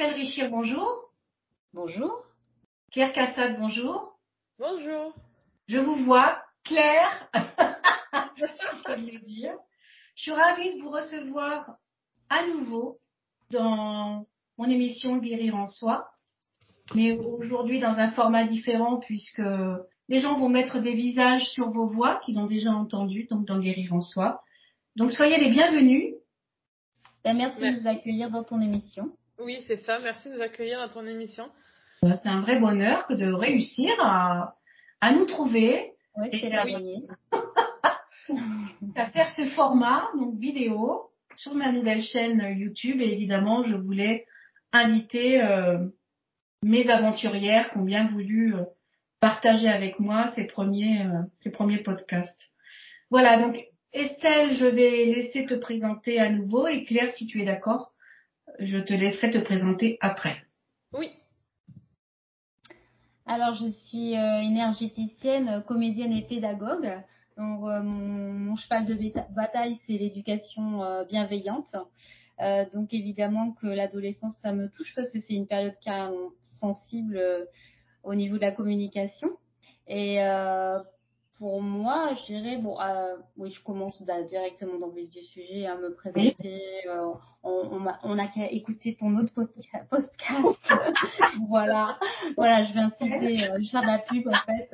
Estelle Richir, bonjour. Bonjour. Claire Cassade, bonjour. Bonjour. Je vous vois, Claire, je dire. Je suis ravie de vous recevoir à nouveau dans mon émission Guérir en soi, mais aujourd'hui dans un format différent puisque les gens vont mettre des visages sur vos voix qu'ils ont déjà entendues, donc dans Guérir en soi. Donc soyez les bienvenus. Ben, merci, de nous accueillir dans ton émission. Oui, c'est ça. Merci de nous accueillir dans ton émission. Ben, c'est un vrai bonheur que de réussir à, à nous trouver. Oui, c'est la à faire ce format, donc vidéo, sur ma nouvelle chaîne YouTube. Et évidemment, je voulais inviter euh, mes aventurières qui ont bien voulu euh, partager avec moi ces premiers, euh, ces premiers podcasts. Voilà, donc Estelle, je vais laisser te présenter à nouveau. Et Claire, si tu es d'accord, je te laisserai te présenter après. Oui. Alors, je suis énergéticienne, comédienne et pédagogue. Donc, euh, mon, cheval de bataille, c'est l'éducation euh, bienveillante. Euh, donc, évidemment que l'adolescence, ça me touche parce que c'est une période carrément sensible au niveau de la communication. Et pour moi, je dirais, bon, euh, oui, je commence directement dans le vif du sujet à me présenter. Euh, on, on, a, qu'à écouter ton autre podcast. voilà, voilà, je vais inciter, euh, je faire de la pub en fait.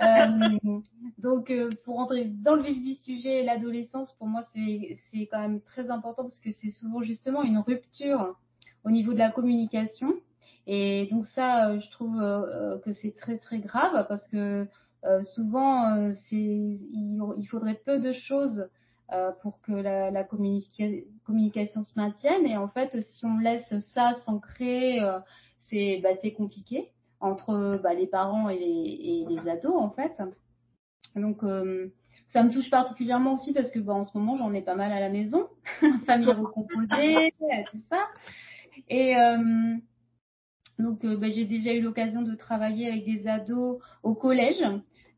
Euh, donc, pour rentrer dans le vif du sujet, l'adolescence, pour moi, c'est c'est quand même très important parce que c'est souvent justement une rupture au niveau de la communication. Et donc ça, je trouve que c'est très très grave parce que euh, souvent, euh, c'est, il, faudrait peu de choses euh, pour que la, la communication se maintienne. Et en fait, si on laisse ça s'ancrer, c'est, bah, c'est compliqué entre bah, les parents et les, et les, ados, en fait. Donc, ça me touche particulièrement aussi parce que bah, en ce moment, j'en ai pas mal à la maison, famille recomposée, tout ça. Et donc, bah, j'ai déjà eu l'occasion de travailler avec des ados au collège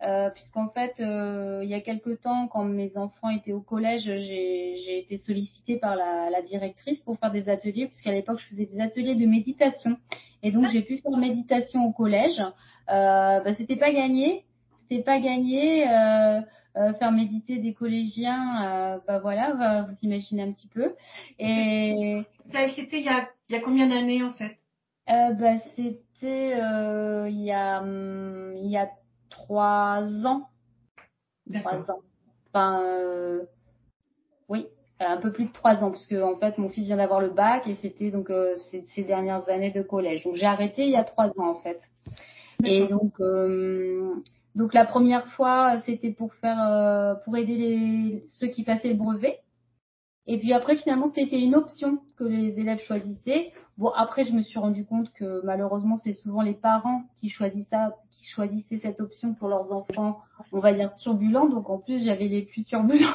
euh, puisqu'en fait, euh, il y a quelque temps, quand mes enfants étaient au collège, j'ai été sollicitée par la, directrice pour faire des ateliers, puisqu'à l'époque, je faisais des ateliers de méditation. Et donc, j'ai pu faire méditation au collège. Euh, bah, c'était pas gagné, c'était pas gagné. Euh, euh, faire méditer des collégiens, bah voilà, vous imaginez un petit peu. Et c'était il y a, il y a combien d'années en fait? Bah, C'était il y a hum, il y a trois ans. Trois ans. Enfin, euh, oui, un peu plus de trois ans, parce que en fait, mon fils vient d'avoir le bac et c'était donc euh, ces, dernières années de collège. Donc j'ai arrêté il y a trois ans en fait. Et donc, euh, donc la première fois, c'était pour faire, pour aider les, ceux qui passaient le brevet. Et puis après, finalement, c'était une option que les élèves choisissaient. Bon, après, je me suis rendu compte que malheureusement, c'est souvent les parents qui choisissent ça, qui choisissaient cette option pour leurs enfants, on va dire turbulents. Donc en plus, j'avais les plus turbulents.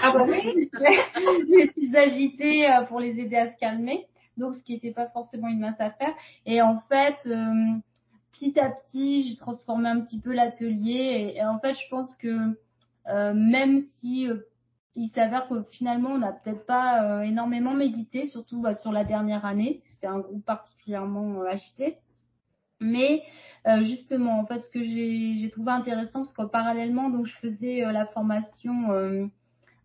Ah bah oui. les plus agités euh, pour les aider à se calmer. Donc ce qui n'était pas forcément une mince affaire. Et en fait, euh, petit à petit, j'ai transformé un petit peu l'atelier. Et, en fait, je pense que euh, même si il s'avère que finalement on n'a peut-être pas euh, énormément médité, surtout bah, sur la dernière année. C'était un groupe particulièrement euh, agité. Mais euh, justement, en ce que j'ai trouvé intéressant, parce que parallèlement, donc je faisais la formation euh,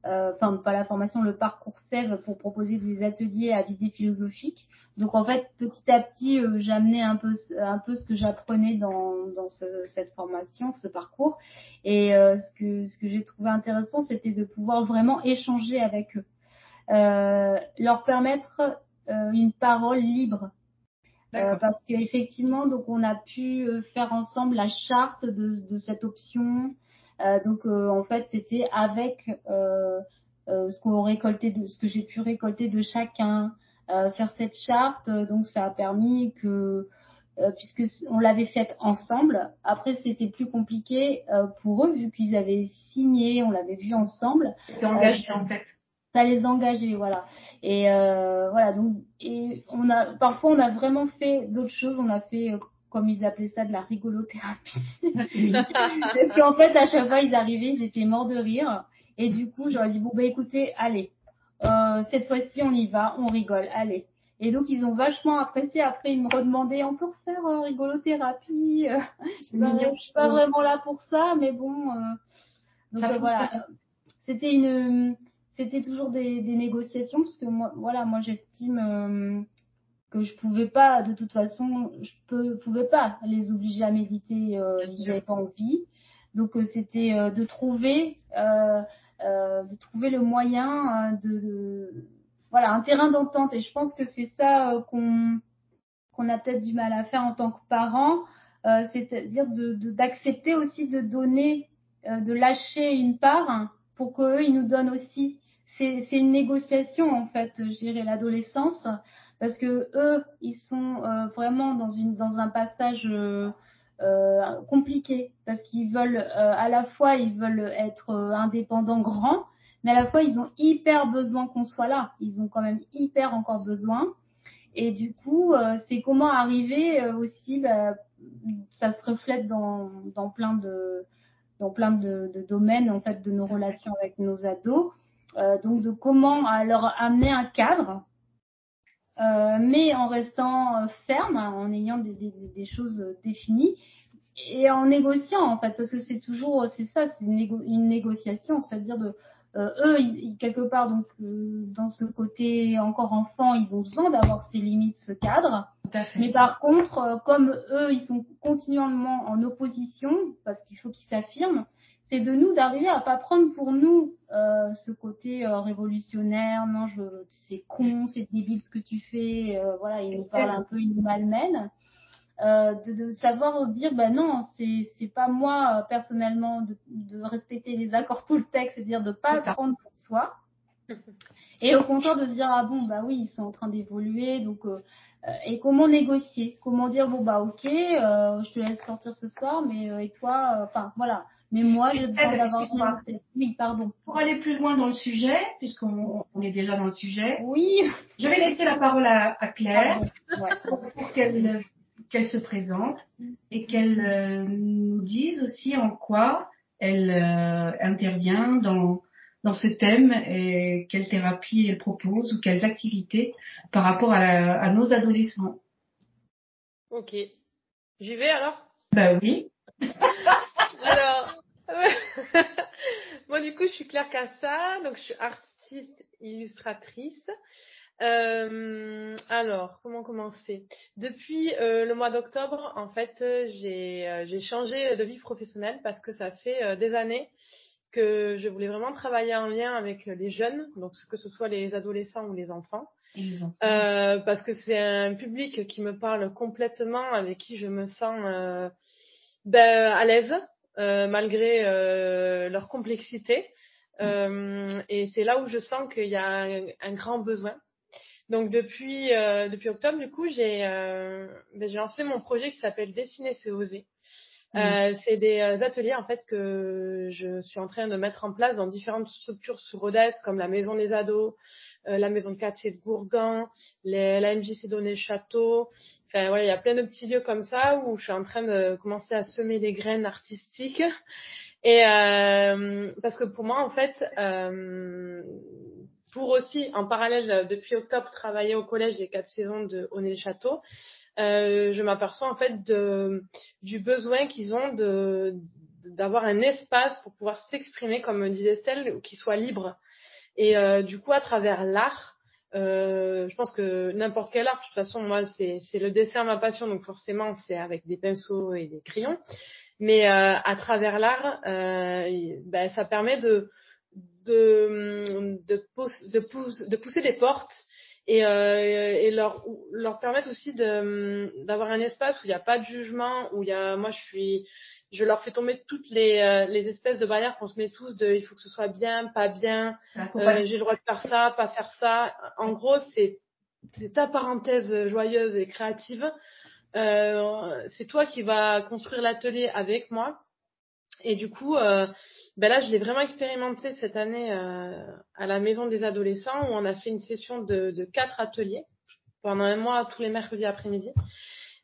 enfin pas la formation, le parcours SEV pour proposer des ateliers à visée philosophique. Donc en fait, petit à petit, euh, j'amenais un peu un peu ce que j'apprenais dans, dans cette formation, ce parcours. Et euh, ce que ce que j'ai trouvé intéressant, c'était de pouvoir vraiment échanger avec eux, leur permettre une parole libre. parce qu'effectivement, donc on a pu faire ensemble la charte de, de cette option, euh, donc euh, en fait, c'était avec euh, ce qu'on récoltait, de, ce que j'ai pu récolter de chacun, faire cette charte. donc ça a permis que puisque on l'avait faite ensemble. Après, c'était plus compliqué pour eux vu qu'ils avaient signé, on l'avait vu ensemble. C'était engagé en fait. Ça les engageait, voilà. Et voilà, donc et on a parfois on a vraiment fait d'autres choses. On a fait comme ils appelaient ça, de la rigolothérapie. Parce qu'en fait, à chaque fois, ils arrivaient, ils étaient morts de rire. Et du coup, j'aurais dit, bon, bah écoutez, allez, euh, cette fois-ci, on y va, on rigole, allez. Et donc, ils ont vachement apprécié. Après, ils me redemandaient, on peut refaire euh, rigolothérapie euh, Je suis pas vraiment là pour ça, mais bon. Euh, donc, euh, voilà. C'était une, c'était toujours des, des, négociations parce que moi, voilà, moi, j'estime que je pouvais pas, de toute façon, je peux, pouvais pas les obliger à méditer euh, s'ils n'avaient pas envie. Donc, c'était de trouver, de trouver le moyen de, de voilà, un terrain d'entente. Et je pense que c'est ça euh, qu'on qu'on a peut-être du mal à faire en tant que parent, euh, c'est-à-dire de d'accepter aussi de donner, euh, de lâcher une part pour qu'eux, ils nous donnent aussi. C'est une négociation en fait, je dirais, l'adolescence, parce que eux, ils sont vraiment dans un passage compliqué, parce qu'ils veulent à la fois ils veulent être indépendants grands, mais à la fois ils ont hyper besoin qu'on soit là. Ils ont quand même hyper encore besoin. Et du coup, euh, c'est comment arriver euh, aussi, bah, ça se reflète dans, plein de domaines en fait de nos relations avec nos ados. Euh, donc de comment leur amener un cadre, euh, mais en restant ferme, en ayant des, des, des, choses définies et en négociant en fait, parce que c'est toujours c'est ça, c'est une, une, négociation, c'est-à-dire de euh, eux, ils, quelque part, donc euh, dans ce côté encore enfant, ils ont besoin d'avoir ces limites, ce cadre. Mais par contre, euh, comme eux, ils sont continuellement en opposition, parce qu'il faut qu'ils s'affirment, c'est de nous d'arriver à pas prendre pour nous ce côté révolutionnaire. Non, je, c'est con, c'est débile ce que tu fais. voilà, ils nous parlent un peu, ils nous malmènent. Euh, de, de, savoir dire bah non c'est c'est pas moi euh, personnellement de, de, respecter les accords tout le texte c'est-à-dire de pas prendre pour soi et au contraire de se dire ah bon bah oui ils sont en train d'évoluer donc euh, euh et comment négocier? Comment dire bon bah ok je te laisse sortir ce soir mais et toi enfin voilà mais moi j'ai besoin d'avoir oui pardon pour aller plus loin dans le sujet puisqu'on on est déjà dans le sujet oui je vais laisser la parole à, à Claire ouais. pour, pour qu'elle qu'elle se présente et qu'elle euh, nous dise aussi en quoi elle euh, intervient dans dans ce thème et quelle thérapie elle propose ou quelles activités par rapport à, à nos adolescents. Ok. J'y vais alors? Bah oui. alors, moi du coup je suis Claire Cassa, donc je suis artiste illustratrice. Euh, alors, comment commencer? Depuis euh, le mois d'octobre, en fait, j'ai euh, j'ai changé de vie professionnelle parce que ça fait euh, des années que je voulais vraiment travailler en lien avec les jeunes, donc que ce soit les adolescents ou les enfants, euh, parce que c'est un public qui me parle complètement, avec qui je me sens ben, à l'aise malgré leur complexité. et c'est là où je sens qu'il y a un, un grand besoin. Donc depuis euh, depuis octobre, du coup, j'ai euh, ben, j'ai lancé mon projet qui s'appelle Dessiner, c'est oser. Mmh. Euh, c'est des euh, ateliers en fait que je suis en train de mettre en place dans différentes structures sur Rodez, comme la maison des ados, euh, la maison de quartier de Gourgan, les, la MJC Donné Château. Enfin voilà, il y a plein de petits lieux comme ça où je suis en train de commencer à semer des graines artistiques. Et euh, parce que pour moi en fait, pour aussi, en parallèle, euh, depuis octobre, travailler au collège des quatre saisons de Honnay-le-Château, euh, je m'aperçois en fait de, du besoin qu'ils ont de d'avoir un espace pour pouvoir s'exprimer, comme disait Estelle, qui soit libre. Et euh, du coup, à travers l'art, euh, je pense que n'importe quel art, de toute façon, moi, c'est le dessin ma passion, donc forcément, c'est avec des pinceaux et des crayons. Mais euh, à travers l'art, euh, ben, ça permet de, de, de, de, de pousser des portes et, euh, et leur, leur permettre aussi d'avoir un espace où il n'y a pas de jugement, où il y a, moi je suis, je leur fais tomber toutes les, euh, les espèces de barrières qu'on se met tous de il faut que ce soit bien, pas bien, euh, j'ai le droit de faire ça, pas faire ça. En gros, c'est ta parenthèse joyeuse et créative. Euh, c'est toi qui vas construire l'atelier avec moi. Et du coup, euh, ben là, je l'ai vraiment expérimenté cette année euh, à la Maison des Adolescents où on a fait une session de, de quatre ateliers pendant un mois tous les mercredis après-midi.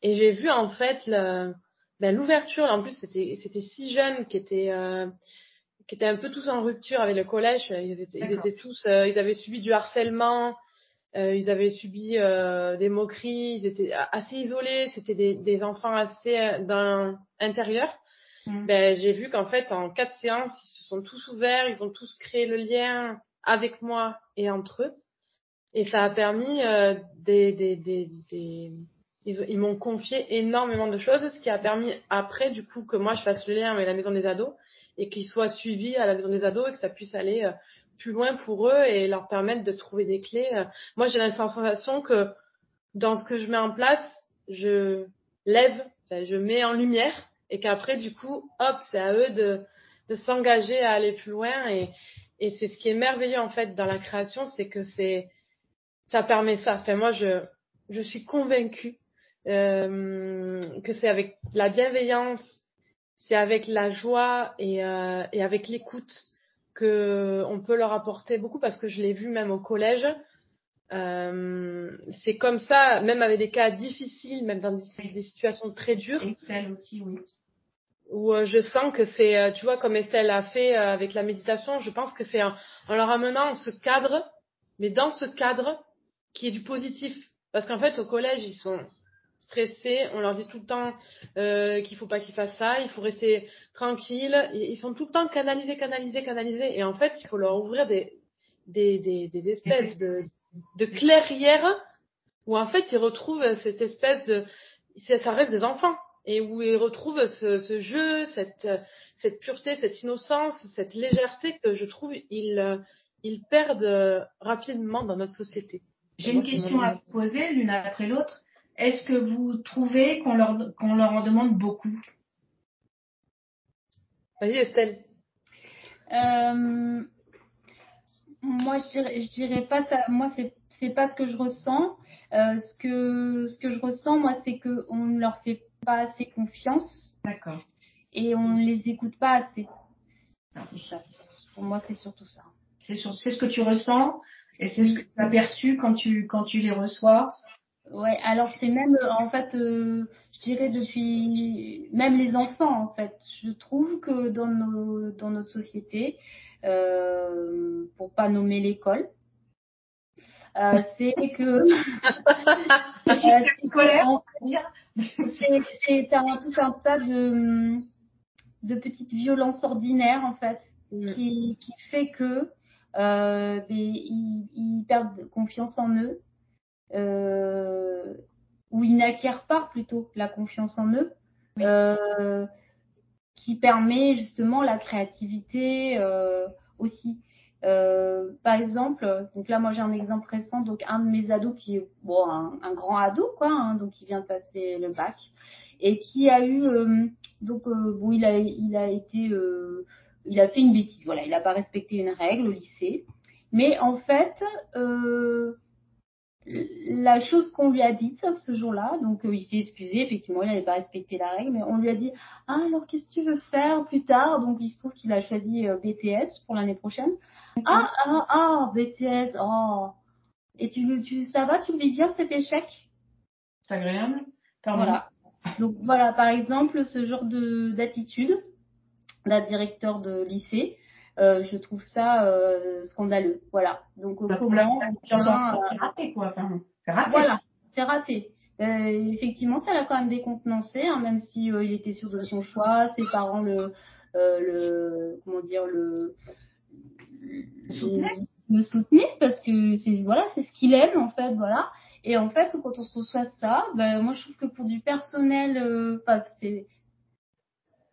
Et j'ai vu en fait le, ben, l'ouverture. En plus, c'était c'était six jeunes qui étaient euh, qui étaient un peu tous en rupture avec le collège. Ils étaient, ils étaient tous, ils avaient subi du harcèlement. ils avaient subi des moqueries, ils étaient assez isolés, c'était des, des enfants assez dans l'intérieur. Mm. Ben, j'ai vu qu'en fait, en quatre séances, ils se sont tous ouverts, ils ont tous créé le lien avec moi et entre eux. Et ça a permis euh, des, des, des, des, Ils, m'ont confié énormément de choses, ce qui a permis après, du coup, que moi, je fasse le lien avec la maison des ados et qu'ils soient suivis à la maison des ados et que ça puisse aller euh, plus loin pour eux et leur permettre de trouver des clés. Euh. Moi, j'ai la sensation que dans ce que je mets en place, je lève, je mets en lumière et qu'après, du coup, hop, c'est à eux de, de s'engager à aller plus loin. Et, et c'est ce qui est merveilleux, en fait, dans la création, c'est que c'est, ça permet ça. Enfin, moi, je, je suis convaincue euh, que c'est avec la bienveillance, c'est avec la joie et, euh, et avec l'écoute que on peut leur apporter beaucoup parce que je l'ai vu même au collège. Euh, c'est comme ça, même avec des cas difficiles, même dans des, des situations très dures. Où euh, je sens que c'est, euh, tu vois, comme Estelle a fait euh, avec la méditation, je pense que c'est en, leur amenant ce cadre, mais dans ce cadre qui est du positif. Parce qu'en fait, au collège, ils sont stressés, on leur dit tout le temps euh, qu'il faut pas qu'ils fassent ça, il faut rester tranquille, ils sont tout le temps canalisés, canalisés, canalisés, et en fait, il faut leur ouvrir des, des, des, des espèces de, de clairières où en fait, ils retrouvent cette espèce de... Ça reste des enfants et où ils retrouvent ce, ce, jeu, cette, cette pureté, cette innocence, cette légèreté que je trouve ils, perdent rapidement dans notre société. J'ai une question à vous poser l'une après l'autre. Est-ce que vous trouvez qu'on leur, en demande beaucoup? Vas-y Estelle. Euh, moi, je dirais, je dirais pas ça. Moi, c'est c'est pas ce que je ressens. Euh, ce que ce que je ressens, moi, c'est que on ne leur fait pas assez confiance. D'accord. Et on ne les écoute pas assez. Pour moi, c'est surtout ça. C'est c'est ce que tu ressens et c'est ce que tu as perçu quand tu quand tu les reçois. Ouais, alors c'est même en fait, euh, je dirais depuis même les enfants en fait. Je trouve que dans nos dans notre société, euh, pour pas nommer l'école, euh, c'est que c'est un, tout un tas de, de petites violences ordinaires en fait mm. qui, qui fait que euh, ils, ils, perdent confiance en eux euh, ou ils n'acquièrent pas plutôt la confiance en eux euh, qui permet justement la créativité euh, aussi euh, par exemple, donc là moi j'ai un exemple récent, donc un de mes ados qui bon un, un grand ado quoi, hein, donc qui vient de passer le bac et qui a eu euh, donc euh, bon il a il a été euh, il a fait une bêtise, voilà, il n'a pas respecté une règle au lycée, mais en fait la chose qu'on lui a dite ce jour-là, donc euh, il s'est excusé, effectivement, il n'avait pas respecté la règle, mais on lui a dit Ah, alors qu'est-ce que tu veux faire plus tard? Donc il se trouve qu'il a choisi euh, BTS pour l'année prochaine. Ah, ah, ah, BTS, oh. Et tu, tu, ça va, tu vis bien cet échec? C'est agréable. Voilà. Donc voilà, par exemple, ce genre de d'attitude d'un directeur de lycée, euh, je trouve ça euh, scandaleux. Voilà. Donc bah, comment c'est raté quoi. Enfin, c'est raté. Voilà, c'est raté. Euh, effectivement, ça l'a quand même décontenancé, hein, même si euh, il était sûr de son choix, ses parents le, euh, le comment dire le le soutenaient parce que c'est voilà, c'est ce qu'il aime en fait, voilà. Et en fait, quand on se reçoit ça, ben moi je trouve que pour du personnel, euh, enfin c'est,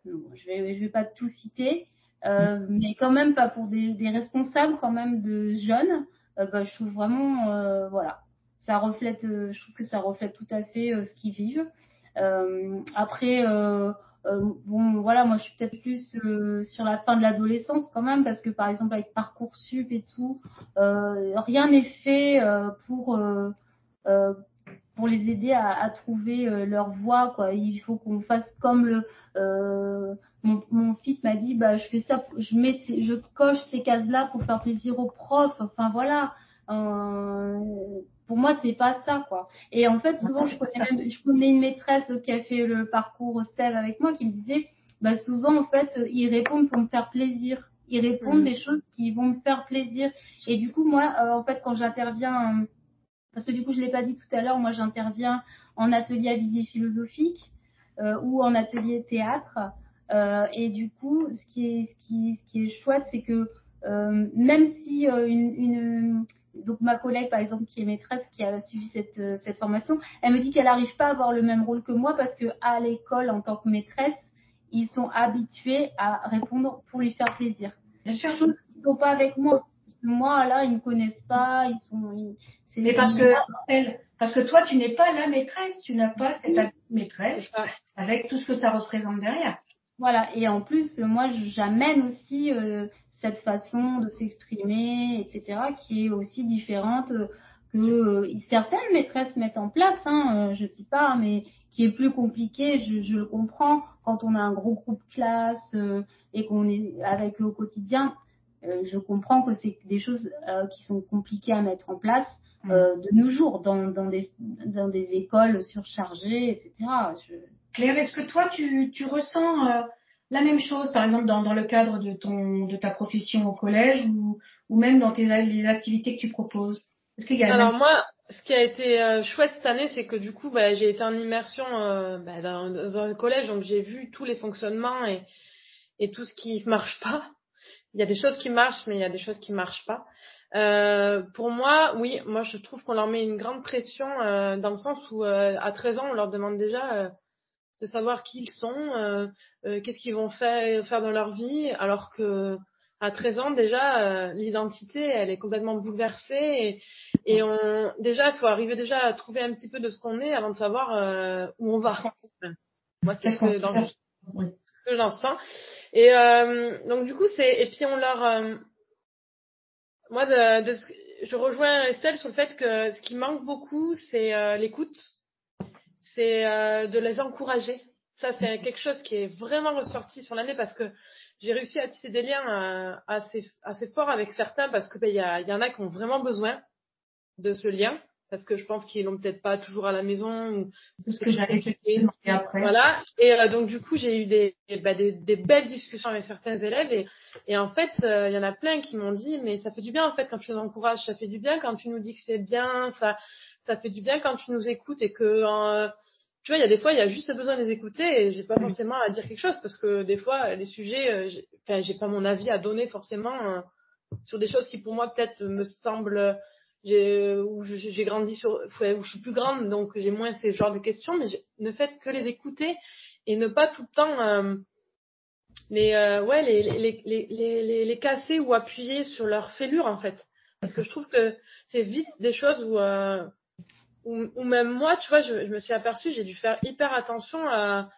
je vais je vais pas tout citer, euh, mais quand même pas pour des, des, responsables quand même de jeunes. Euh, bah, je trouve vraiment, euh, voilà, ça reflète, je trouve que ça reflète tout à fait ce qu'ils vivent. après, bon, voilà, moi je suis peut-être plus sur la fin de l'adolescence quand même, parce que par exemple avec parcoursup et tout, rien n'est fait pour pour les aider à, à trouver leur voie quoi il faut qu'on fasse comme le euh, mon, mon fils m'a dit bah je fais ça je mets je coche ces cases là pour faire plaisir aux profs. Enfin voilà. Euh, pour moi c'est pas ça quoi. Et en fait souvent je connais même, je connais une maîtresse qui a fait le parcours STEM avec moi qui me disait bah souvent en fait ils répondent pour me faire plaisir. Ils répondent des choses qui vont me faire plaisir. Et du coup moi euh, en fait quand j'interviens parce que du coup, je l'ai pas dit tout à l'heure, moi j'interviens en atelier à visée philosophique euh, ou en atelier théâtre. Euh, et du coup, ce qui est, ce qui, ce qui est chouette, c'est que euh, même si euh, une, une, donc ma collègue par exemple qui est maîtresse qui a suivi cette, euh, cette formation, elle me dit qu'elle n'arrive pas à avoir le même rôle que moi parce que à l'école en tant que maîtresse, ils sont habitués à répondre pour lui faire plaisir. Bien sûr. Chose qu'ils sont pas avec moi. Parce que moi là, ils me connaissent pas, ils sont. Ils, mais parce que elle, parce que toi, tu n'es pas la maîtresse, tu n'as pas cette maîtresse avec tout ce que ça représente derrière. Voilà. Et en plus, moi, j'amène aussi euh, cette façon de s'exprimer, etc., qui est aussi différente que euh, certaines maîtresses mettent en place. Hein, euh, je dis pas, mais qui est plus compliqué. Je, je, le comprends quand on a un gros groupe classe euh, et qu'on est avec eux au quotidien. Euh, je comprends que c'est des choses qui sont compliquées à mettre en place de nos jours dans, dans, des, dans des écoles surchargées, etc. Je... Claire, est-ce que toi, tu, tu ressens la même chose, par exemple, dans, dans le cadre de, ton, de ta profession au collège ou, ou même dans tes, les activités que tu proposes? Est-ce qu'il y a Alors moi, ce qui a été euh, chouette cette année, c'est que du coup, bah, j'ai été en immersion euh, bah, dans, dans, un collège, donc j'ai vu tous les fonctionnements et, et tout ce qui marche pas. Il y a des choses qui marchent, mais il y a des choses qui marchent pas. Euh, pour moi, oui, moi je trouve qu'on leur met une grande pression euh, dans le sens où euh, à 13 ans, on leur demande déjà de savoir qui ils sont, euh, euh, qu'est-ce qu'ils vont faire, faire dans leur vie, alors que à 13 ans déjà, euh, l'identité, elle est complètement bouleversée et, et on déjà, il faut arriver déjà à trouver un petit peu de ce qu'on est avant de savoir euh, où on va. Moi, c'est ce que, dans, oui. que j'en sens. Et donc du coup, c'est et puis on leur, moi, de, de, je rejoins Estelle sur le fait que ce qui manque beaucoup, c'est l'écoute c'est euh, de les encourager. Ça, c'est quelque chose qui est vraiment ressorti sur l'année parce que j'ai réussi à tisser des liens euh, assez, assez forts avec certains parce que ben, il y, a, y en a qui ont vraiment besoin de ce lien parce que je pense qu'ils l'ont peut-être pas toujours à la maison ou c'est ce que j'avais après. Voilà. Et euh, donc du coup j'ai eu des, bah, des, des belles discussions avec certains élèves et, et en fait il y en a plein qui m'ont dit mais ça fait du bien en fait quand tu nous encourages ça fait du bien. Quand tu nous dis que c'est bien ça ça fait du bien quand tu nous écoutes et que tu vois, il y a des fois, il y a juste besoin de les écouter et j'ai pas forcément à dire quelque chose parce que des fois, les sujets, euh, enfin, j'ai pas mon avis à donner forcément euh, sur des choses qui pour moi peut-être me semblent, j'ai, où j'ai grandi sur, où je suis plus grande donc j'ai moins ces genres de questions, mais ne faites que les écouter et ne pas tout le temps euh, les, euh, ouais, les, les, les, les, les, casser ou appuyer sur leur fêlure en fait. Parce que je trouve que c'est vite des choses où euh, ou, même moi, tu vois, je, je me suis aperçue, j'ai dû faire hyper attention à,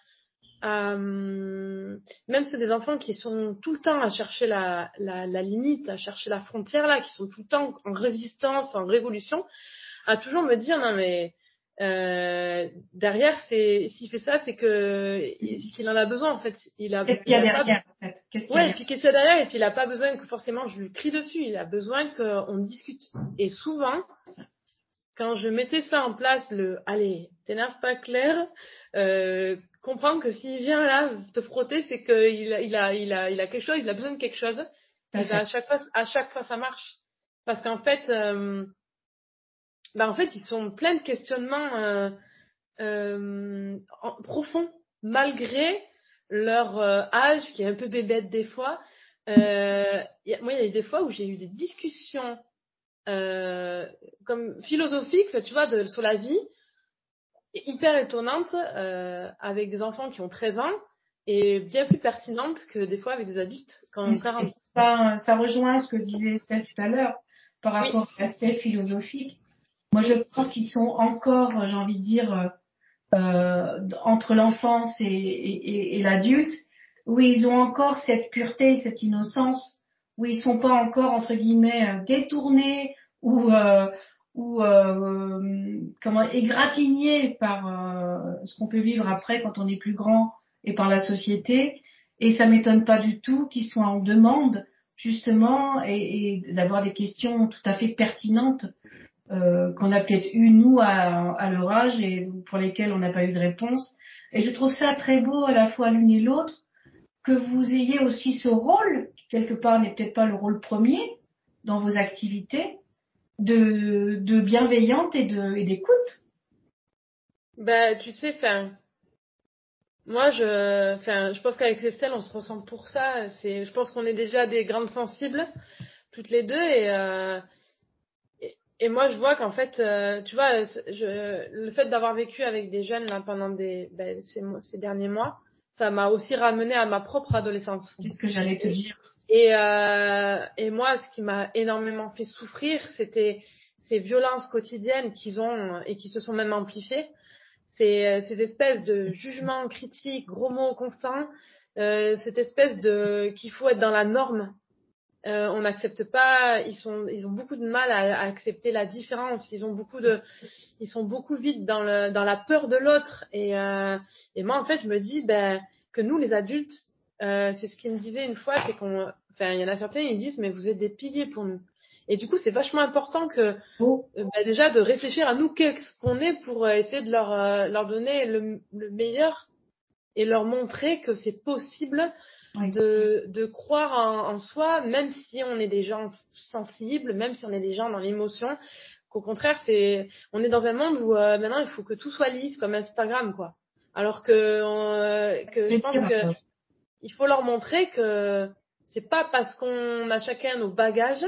à hum, même ceux des enfants qui sont tout le temps à chercher la, la, la, limite, à chercher la frontière là, qui sont tout le temps en résistance, en révolution, à toujours me dire non mais euh, derrière c'est s'il fait ça c'est que qu'il en a besoin en fait. Il a qu'est-ce qu'il y a derrière en fait? Qu'est-ce ouais et puis qu'est-ce qu'il y a derrière? Et puis il a pas besoin que forcément je lui crie dessus. Il a besoin qu'on discute. Et souvent quand je mettais ça en place, le allez, t'énerve pas Claire, euh, comprends que s'il vient là te frotter, c'est qu'il a, il a, il a, il a quelque chose, il a besoin de quelque chose. Et ben, à chaque fois, à chaque fois, ça marche. Parce qu'en fait, euh, ben, en fait, ils sont pleins de questionnements euh, euh, profonds, malgré leur euh, âge qui est un peu bébête des fois. Euh, y a, moi, il y a eu des fois où j'ai eu des discussions euh, comme philosophique, tu vois, de, sur la vie, hyper étonnante euh, avec des enfants qui ont 13 ans et bien plus pertinente que des fois avec des adultes quand on ça, ça rejoint ce que disait Estelle tout à l'heure par rapport oui. à l'aspect philosophique. Moi, je pense qu'ils sont encore, j'ai envie de dire, euh, entre l'enfance et, et, et l'adulte, où ils ont encore cette pureté, cette innocence, où ils sont pas encore entre guillemets détournés ou euh, ou euh, comment égratigné par euh, ce qu'on peut vivre après quand on est plus grand et par la société. Et ça m'étonne pas du tout qu'ils soient en demande justement et, et d'avoir des questions tout à fait pertinentes euh, qu'on a peut-être eu nous à, à leur âge et pour lesquelles on n'a pas eu de réponse. Et je trouve ça très beau à la fois l'une et l'autre que vous ayez aussi ce rôle, quelque part n'est peut-être pas le rôle premier dans vos activités, de, de bienveillante et de et d'écoute. Ben, tu sais, enfin, moi, je, enfin, je pense qu'avec Estelle, on se ressemble pour ça. C'est, je pense qu'on est déjà des grandes sensibles, toutes les deux, et, euh, et, moi, je vois qu'en fait, euh, tu vois, je, le fait d'avoir vécu avec des jeunes là pendant des, ben, ces, ces derniers mois, ça m'a aussi ramené à ma propre adolescence. C'est ce que j'allais te dire. Et, euh, et moi, ce qui m'a énormément fait souffrir, c'était ces violences quotidiennes qu'ils ont et qui se sont même amplifiées. C'est euh, cette espèce de jugement critique, gros mots constants, euh, cette espèce de qu'il faut être dans la norme. Euh, on n'accepte pas. Ils sont, ils ont beaucoup de mal à, à, accepter la différence. Ils ont beaucoup de, ils sont beaucoup vite dans le, dans la peur de l'autre. Et, euh, et moi, en fait, je me dis ben que nous, les adultes, euh, c'est ce qu'ils me disaient une fois, c'est qu'on, enfin, il y en a certains, ils disent mais vous êtes des piliers pour nous. Et du coup, c'est vachement important que oh. euh, bah, déjà de réfléchir à nous qu'est-ce qu'on est pour euh, essayer de leur euh, leur donner le, le, meilleur et leur montrer que c'est possible oui. de de croire en, en, soi, même si on est des gens sensibles, même si on est des gens dans l'émotion. Qu'au contraire, c'est on est dans un monde où maintenant il faut que tout soit lisse comme Instagram, quoi. Alors que on, que je pense que il faut leur montrer que c'est pas parce qu'on a chacun nos bagages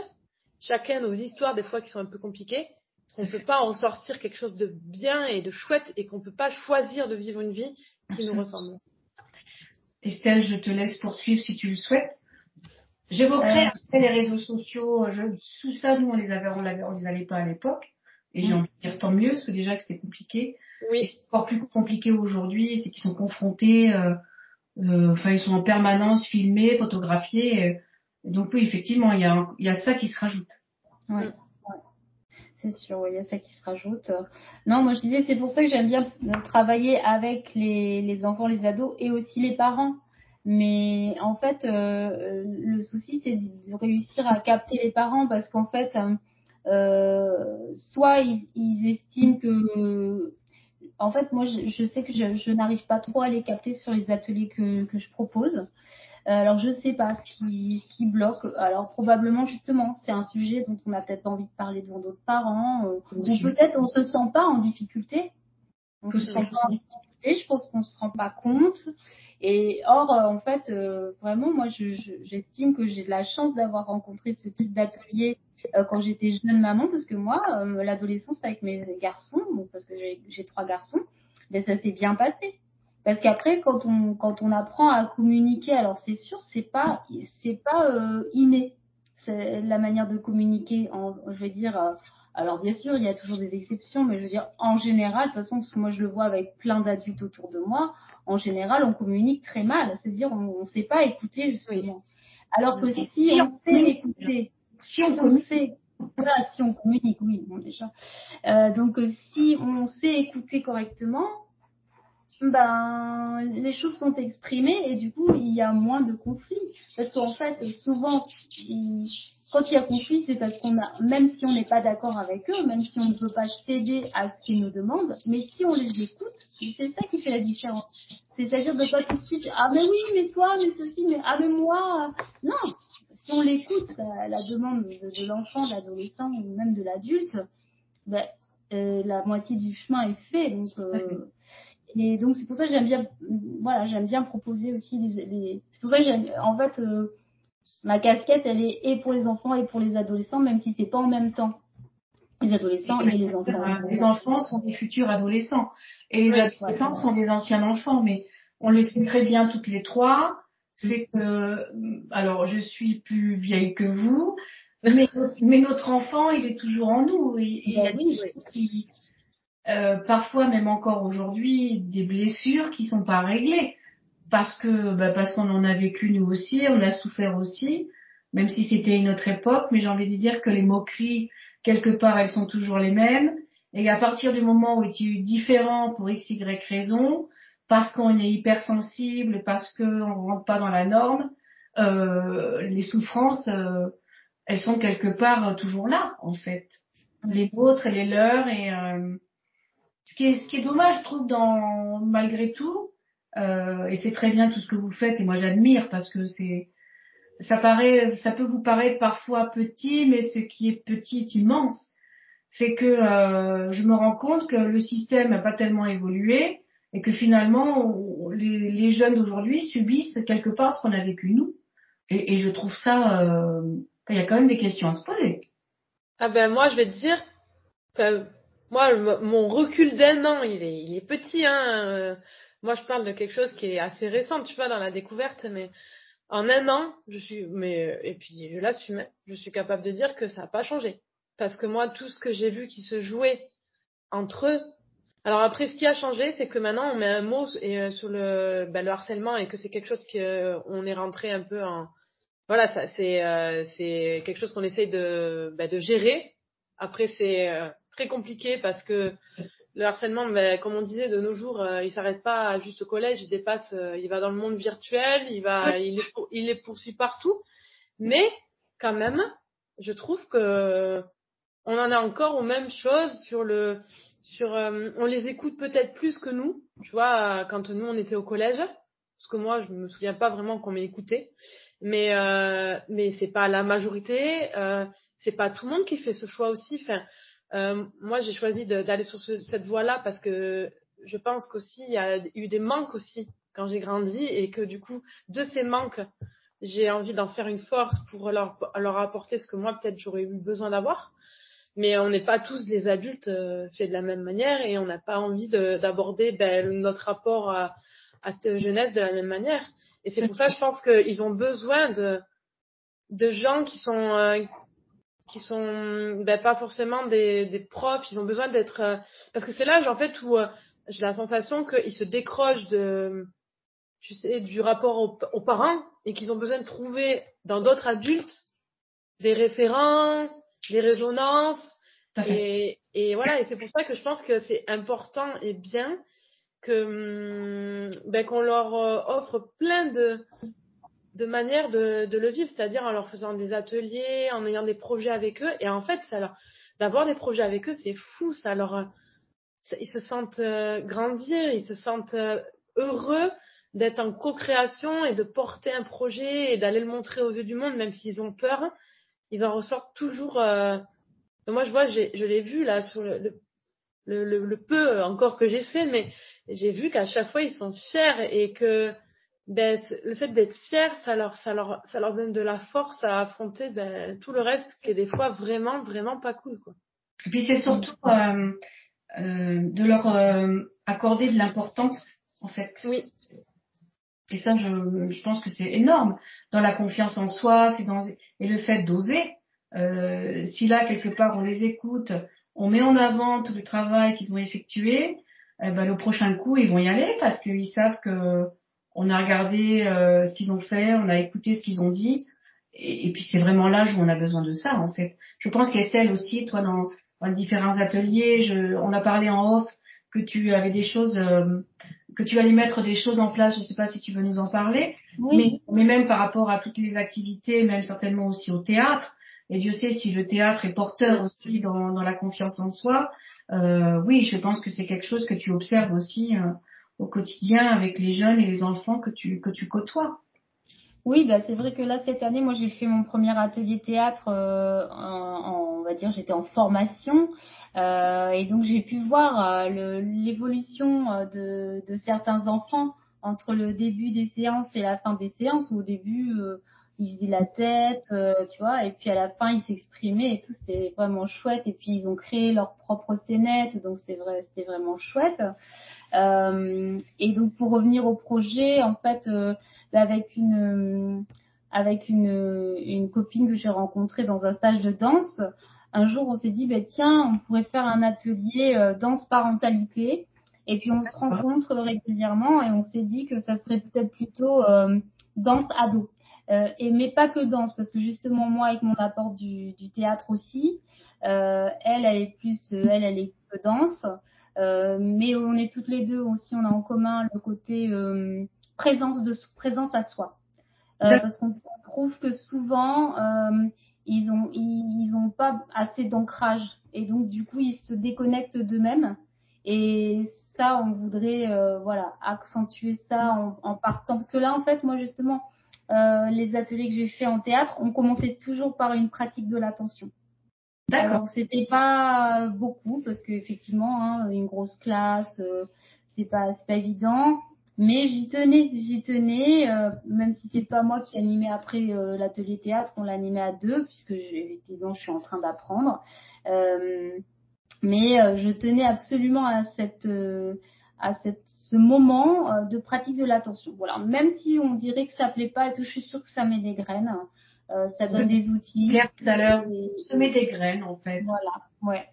chacun nos histoires des fois qui sont un peu compliquées, qu'on ne peut pas en sortir quelque chose de bien et de chouette et qu'on ne peut pas choisir de vivre une vie qui nous ressemble. Estelle, je te laisse poursuivre si tu le souhaites. J'évoquerai euh... les réseaux sociaux. Je, sous ça, nous, on les avait, on, les avait pas à l'époque. Et j'ai envie de dire tant mieux, parce que déjà que c'était compliqué. Oui. Et c'est encore plus compliqué aujourd'hui, c'est qu'ils sont confrontés, euh, euh, enfin, ils sont en permanence filmés, photographiés. Euh, donc oui, effectivement, il y a, il y a ça qui se rajoute. Ouais. ouais. C'est sûr, il y a ça qui se rajoute. Non, moi je disais, c'est pour ça que j'aime bien travailler avec les, les enfants, les ados et aussi les parents. Mais en fait, euh, le souci, c'est de réussir à capter les parents parce qu'en fait, euh, soit ils, ils, estiment que... En fait, moi, je, je sais que je, je n'arrive pas trop à les capter sur les ateliers que, que je propose. Euh, alors je sais pas ce qui, ce qui bloque. Alors probablement justement c'est un sujet dont on n'a peut-être pas envie de parler devant d'autres parents euh, ou peut-être on se sent pas en difficulté. On se sent pas en difficulté. Je pense qu'on se rend pas compte. Et or euh, en fait euh, vraiment moi j'estime je, que j'ai de la chance d'avoir rencontré ce type d'atelier euh, quand j'étais jeune maman parce que moi l'adolescence avec mes garçons bon, parce que j'ai trois garçons ben ça s'est bien passé parce qu'après, quand on quand on apprend à communiquer, alors c'est sûr, c'est pas c'est pas euh, inné, c'est la manière de communiquer. En, je veux dire, euh, alors bien sûr, il y a toujours des exceptions, mais je veux dire en général, de toute façon, parce que moi je le vois avec plein d'adultes autour de moi, en général, on communique très mal. C'est-à-dire, on, on sait pas écouter justement. Alors que si on sait écouter, si on, sait voilà, si on communique, oui, bon déjà. Euh, donc si on sait écouter correctement, ben les choses sont exprimées et du coup il y a moins de conflits. Parce qu'en fait souvent quand il y a conflit c'est parce qu'on a même si on n'est pas d'accord avec eux même si on ne peut pas céder à ce qu'ils nous demandent mais si on les écoute c'est ça qui fait la différence. C'est-à-dire de pas tout de suite ah mais oui mais toi mais ceci mais ah mais moi. Non. Si on l'écoute la, la, demande de, de l'enfant de l'adolescent ou même de l'adulte ben euh, la moitié du chemin est fait. Donc euh, et donc c'est pour ça que j'aime bien, voilà, j'aime bien proposer aussi les. les... C'est pour ça que j'aime, en fait, euh, ma casquette, elle est et pour les enfants et pour les adolescents, même si c'est pas en même temps. Les adolescents et les enfants. Les enfants sont des futurs adolescents et les oui, adolescents ouais, sont des anciens enfants, mais on le sait très bien toutes les trois. C'est que, alors je suis plus vieille que vous, mais, mais notre enfant, il est toujours en nous. Il y a des choses qui, euh, parfois même encore aujourd'hui des blessures qui sont pas réglées. Parce que bah, parce qu'on en a vécu nous aussi, on a souffert aussi, même si c'était une autre époque. Mais j'ai envie de dire que les moqueries quelque part elles sont toujours les mêmes. Et à partir du moment où tu es différent pour x y raison, parce qu'on est hypersensible, parce qu'on rentre pas dans la norme, euh, les souffrances euh, elles sont quelque part toujours là en fait, les vôtres et les leurs et euh, ce qui est, dommage, je trouve, dans malgré tout, euh, et c'est très bien tout ce que vous faites, et moi j'admire parce que c'est, ça paraît, ça peut vous paraître parfois petit, mais ce qui est petit est immense. c'est que euh, je me rends compte que le système n'a pas tellement évolué et que finalement les, jeunes d'aujourd'hui subissent quelque part ce qu'on a vécu nous. Et, et je trouve ça, euh, il y a quand même des questions à se poser. Ah ben moi je vais te dire que moi mon recul d'un an il est, il est petit hein. Moi je parle de quelque chose qui est assez récent tu vois dans la découverte mais en un an je suis mais et puis je l'assume hein, je suis capable de dire que ça n'a pas changé parce que moi tout ce que j'ai vu qui se jouait entre eux alors après, ce qui a changé, c'est que maintenant on met un mot et, sur le, ben, le harcèlement et que c'est quelque chose qu'on euh, est rentré un peu en, voilà, ça c'est euh, c'est quelque chose qu'on essaye de ben, de gérer. Après, c'est euh, très compliqué parce que le harcèlement, ben, comme on disait, de nos jours, il s'arrête pas juste au collège, il dépasse, il va dans le monde virtuel, il va, il les, il les poursuit partout. Mais quand même, je trouve que on en est encore aux mêmes choses sur le sur euh, on les écoute peut-être plus que nous tu vois quand nous on était au collège. Parce que moi je me souviens pas vraiment qu'on m'ait écouté. Mais euh, mais c'est pas la majorité euh, c'est pas tout le monde qui fait ce choix aussi. Enfin euh, moi j'ai choisi d'aller sur cette voie là parce que je pense qu'aussi il y a eu des manques aussi quand j'ai grandi et que du coup de ces manques j'ai envie d'en faire une force pour leur leur apporter ce que moi peut-être j'aurais eu besoin d'avoir mais on n'est pas tous les adultes euh, faits de la même manière et on n'a pas envie d'aborder ben, notre rapport à, à, cette jeunesse de la même manière. Et c'est pour ça, je pense qu'ils ont besoin de, de gens qui sont euh, qui sont ben, pas forcément des, des profs. Ils ont besoin d'être euh, parce que c'est l'âge en fait où j'ai la sensation qu'ils se décrochent de tu sais du rapport aux, aux parents et qu'ils ont besoin de trouver dans d'autres adultes des référents les résonances. Et, et, voilà, et c'est pour ça que je pense que c'est important et bien que hum, ben, qu'on leur euh, offre plein de de manières de, de le vivre, c'est-à-dire en leur faisant des ateliers, en ayant des projets avec eux. Et en fait, d'avoir des projets avec eux, c'est fou, ça leur ils se sentent euh, grandir, ils se sentent euh, heureux d'être en co-création et de porter un projet et d'aller le montrer aux yeux du monde, même s'ils ont peur ils en ressortent toujours. Euh... Moi, je vois, je l'ai vu là sur le, le, le peu encore que j'ai fait, mais j'ai vu qu'à chaque fois ils sont fiers et que ben, le fait d'être fier, ça leur, ça leur, ça leur donne de la force à affronter ben, tout le reste qui est des fois vraiment, vraiment pas cool, quoi. Et puis c'est surtout euh, euh, de leur euh, accorder de l'importance, en fait. Oui. Et ça, je, je pense que c'est énorme. Dans la confiance en soi, c'est dans et le fait d'oser. Si là quelque part on les écoute, on met en avant tout le travail qu'ils ont effectué, eh ben, le prochain coup ils vont y aller parce qu'ils savent que on a regardé euh, ce qu'ils ont fait, on a écouté ce qu'ils ont dit. Et, et puis c'est vraiment l'âge où on a besoin de ça en fait. Je pense qu'Estelle aussi, toi dans, dans les différents ateliers, je, on a parlé en off que tu avais des choses, euh, que tu allais mettre des choses en place. Je ne sais pas si tu veux nous en parler, oui. mais, mais même par rapport à toutes les activités, même certainement aussi au théâtre. Et Dieu sait si le théâtre est porteur aussi dans, dans la confiance en soi. Euh, oui, je pense que c'est quelque chose que tu observes aussi euh, au quotidien avec les jeunes et les enfants que tu que tu côtoies. Oui, bah c'est vrai que là cette année, moi j'ai fait mon premier atelier théâtre euh, en, on va dire j'étais en formation euh, et donc j'ai pu voir euh, l'évolution de, certains enfants entre le début des séances et la fin des séances. Au début, ils faisaient la tête, tu vois, et puis à la fin ils s'exprimaient et tout, c'était vraiment chouette. Et puis ils ont créé leur propre scénette, donc c'est vrai, c'était vraiment chouette. Euh, et donc pour revenir au projet, en fait, euh, avec une avec une, une copine que j'ai rencontrée dans un stage de danse, un jour on s'est dit bah, tiens, on pourrait faire un atelier euh, danse parentalité. Et puis on se rencontre régulièrement et on s'est dit que ça serait peut-être plutôt euh, danse ado. Euh, et mais pas que danse parce que justement moi avec mon apport du, du théâtre aussi, euh, elle elle est plus elle elle est que danse. Euh, mais on est toutes les deux aussi, on a en commun le côté euh, présence de présence à soi, euh, parce qu'on trouve que souvent ils ont ils, ont pas assez d'ancrage. Et donc du coup ils se déconnectent d'eux-mêmes. Et ça on voudrait voilà accentuer ça en, en, partant. Parce que là en fait moi justement les ateliers que j'ai fait en théâtre on commençait toujours par une pratique de l'attention Alors c'était pas beaucoup parce qu'effectivement hein, une grosse classe euh, c'est pas c'est pas évident. Mais j'y tenais j'y tenais euh, même si c'est pas moi qui animais après euh, l'atelier théâtre on l'animait à deux puisque effectivement je suis en train d'apprendre. Mais je tenais absolument à cette à cette, ce moment de pratique de l'attention. Voilà. Même si on dirait que ça plaît pas et tout je suis sûre que ça met des graines euh, ça donne des outils. Claire tout à l'heure, semer des graines en fait. Voilà, ouais.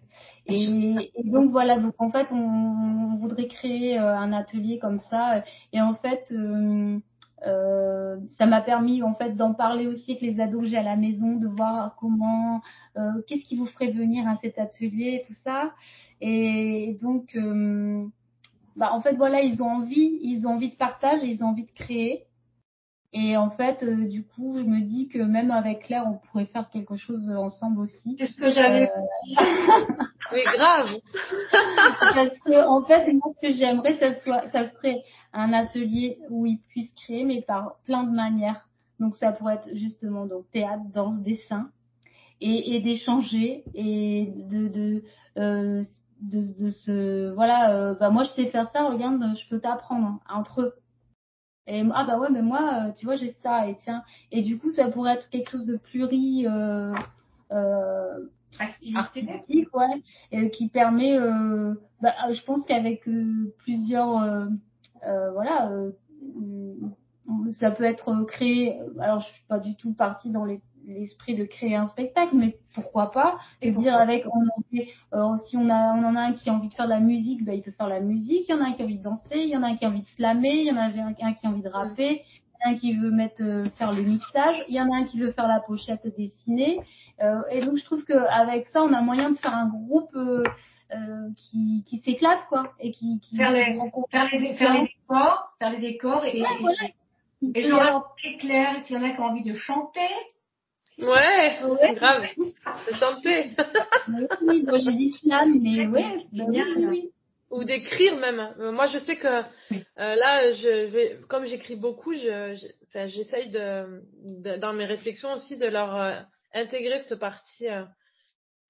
Et, et, donc voilà, donc en fait on, voudrait créer euh, un atelier comme ça et en fait euh, euh, ça m'a permis en fait d'en parler aussi avec les ados que j'ai à la maison, de voir comment, qu'est-ce qui vous ferait venir à cet atelier, tout ça. Et donc, bah en fait voilà, ils ont envie, ils ont envie de partage, ils ont envie de créer. Et en fait, euh, du coup, je me dis que même avec Claire, on pourrait faire quelque chose ensemble aussi. C'est ce que j'avais. Euh... Mais grave. Parce que en fait, moi, ce que j'aimerais, ça soit, ça serait un atelier où ils puissent créer, mais par plein de manières. Donc, ça pourrait être justement donc théâtre, danse, dessin, et, et d'échanger et de de, euh, de de se voilà. Euh, bah moi, je sais faire ça. Regarde, je peux t'apprendre entre eux. Et ah bah ouais, mais moi, euh, tu vois, j'ai ça et tiens. Et du coup, ça pourrait être quelque chose de pluri euh, euh, artistique, ouais, et qui permet. Euh, bah, je pense qu'avec euh, plusieurs, euh, voilà, ça peut être créé. Alors, je suis pas du tout partie dans les l'esprit de créer un spectacle, mais pourquoi pas Et dire avec, on euh, si on a, on en a un qui a envie de faire de la musique, bah, il peut faire la musique. Il y en a un qui a envie de danser, il y en a un qui a envie de slammer, il y en a un qui a envie de rapper, il y en a un qui veut mettre euh, faire le mixage, il y en a un qui veut faire la pochette dessinée. Euh, et donc je trouve qu'avec ça, on a moyen de faire un groupe. Euh, qui, qui s'éclate quoi et qui, qui faire, les, faire, les, faire les décors faire les décors et, ouais, et, voilà. et, et clair s'il y en a qui ont envie de chanter Ouais, ouais. grave. C'est chanter. oui, moi j'ai dit slam, mais ouais, bah oui, oui. Ou d'écrire même. Euh, moi, je sais que euh, là, je vais, comme j'écris beaucoup, je, j'essaye de, de, dans mes réflexions aussi, de leur euh, intégrer cette partie euh,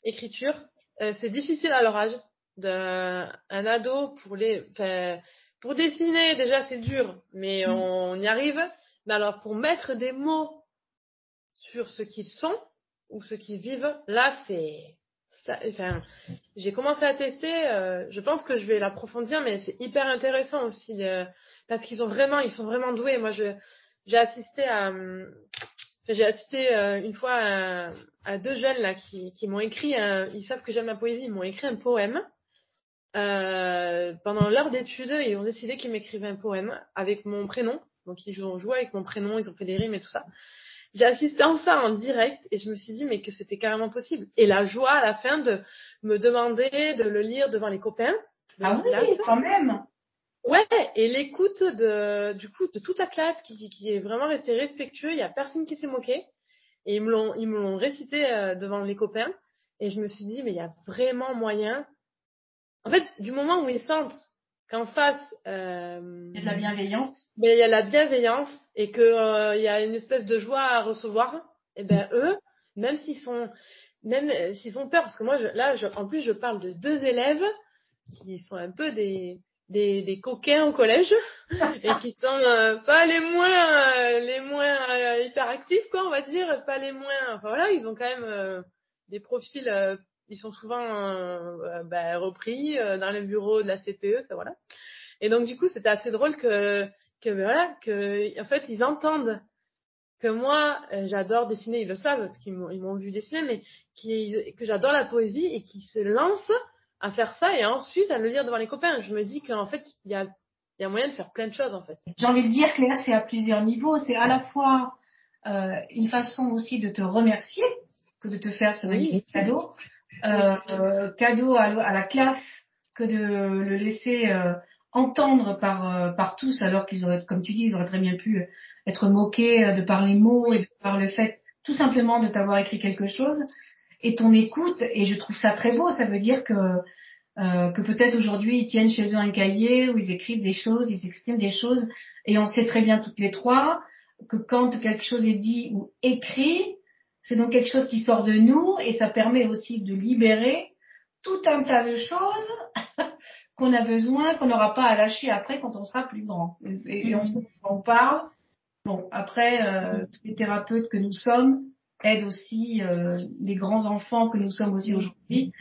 écriture. Euh, c'est difficile à leur âge. De, un ado pour les, pour dessiner déjà c'est dur, mais mm. on y arrive. Mais alors pour mettre des mots sur ce qu'ils sont ou ce qu'ils vivent, là, c'est. Enfin, j'ai commencé à tester. Euh, je pense que je vais l'approfondir, mais c'est hyper intéressant aussi euh, parce qu'ils ont vraiment, ils sont vraiment doués. Moi, je j'ai assisté à, j'ai assisté euh, une fois à, à, deux jeunes là qui, qui m'ont écrit. ils savent que j'aime la poésie. Ils m'ont écrit un poème. pendant l'heure d'études, ils ont décidé qu'ils m'écrivaient un poème avec mon prénom. Donc ils ont joué avec mon prénom, ils ont fait des rimes et tout ça. J'ai assisté en ça en direct et je me suis dit mais que c'était carrément possible. Et la joie à la fin de me demander de le lire devant les copains. Ah oui, quand même. Ouais, et l'écoute de du coup de toute la classe qui, qui est vraiment restée respectueux, il y a personne qui s'est moqué et ils me l'ont ils me l'ont récité euh, devant les copains et je me suis dit mais il y a vraiment moyen. En fait, du moment où ils sentent qu'en face euh, il y a de la bienveillance. mais il y a la bienveillance et que euh, il y a une espèce de joie à recevoir et eh ben eux même s'ils sont même euh, s'ils ont peur. Parce que moi je, là je, en plus je parle de deux élèves qui sont un peu des des, des coquins au collège et qui sont euh, pas les moins les moins hyperactifs quoi on va dire pas les moins enfin voilà ils ont quand même des profils ils sont souvent euh, bah, repris euh, dans les bureaux de la CPE, ça voilà. Et donc du coup, c'était assez drôle que que voilà que en fait ils entendent que moi euh, j'adore dessiner, ils le savent parce qu'ils m'ont vu dessiner, mais qui que j'adore la poésie et qui se lancent à faire ça et ensuite à le lire devant les copains. Je me dis qu'en fait il y a il y a moyen de faire plein de choses en fait. J'ai envie de dire que là c'est à plusieurs niveaux. C'est à la fois euh, une façon aussi de te remercier que de te faire ce magnifique cadeau, euh, cadeau à, à, la classe que de le laisser euh, entendre par euh, par tous alors qu'ils auraient comme tu dis ils auraient très bien pu être moqués de par les mots et de par le fait tout simplement de t'avoir écrit quelque chose. Et ton écoute et je trouve ça très beau ça veut dire que euh, que peut-être aujourd'hui ils tiennent chez eux un cahier où ils écrivent des choses ils expriment des choses et on sait très bien toutes les trois que quand quelque chose est dit ou écrit C'est donc quelque chose qui sort de nous et ça permet aussi de libérer tout un tas de choses qu'on a besoin, qu'on n'aura pas à lâcher après quand on sera plus grand. Et, on, on parle. Bon, après, euh, tous les thérapeutes que nous sommes aident aussi euh, les grands enfants que nous sommes aussi aujourd'hui.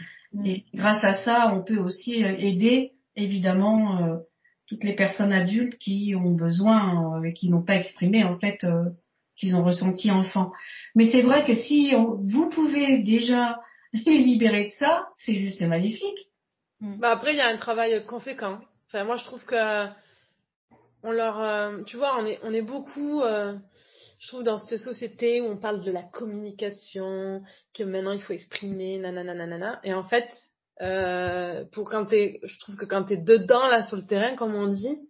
Et grâce à ça, on peut aussi euh, aider évidemment euh, toutes les personnes adultes qui ont besoin et qui n'ont pas exprimé en fait qu'ils ont ressenti enfant. Mais c'est vrai que si vous pouvez déjà les libérer de ça, c'est juste magnifique. Mm. Bah après, il y a un travail conséquent. Enfin, moi, je trouve que on leur, euh, tu vois, on est, on est beaucoup, euh, je trouve, dans cette société où on parle de la communication, que maintenant il faut exprimer, nanana, nanana. Et en fait, euh, pour quand t'es, je trouve que quand t'es dedans là sur le terrain, comme on dit,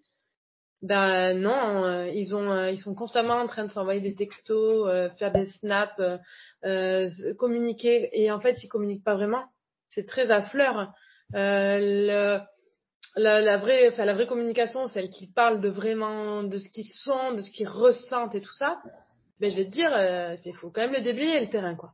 ben non, euh, ils ont, euh, ils sont constamment en train de s'envoyer des textos, euh, faire des snaps, communiquer. Et en fait, ils communiquent pas vraiment. C'est très à fleur. Le, la, la, vraie, enfin la vraie communication, celle qui parle de vraiment de ce qu'ils sont, de ce qu'ils ressentent et tout ça. Ben je vais te dire, il faut quand même le déblayer le terrain quoi.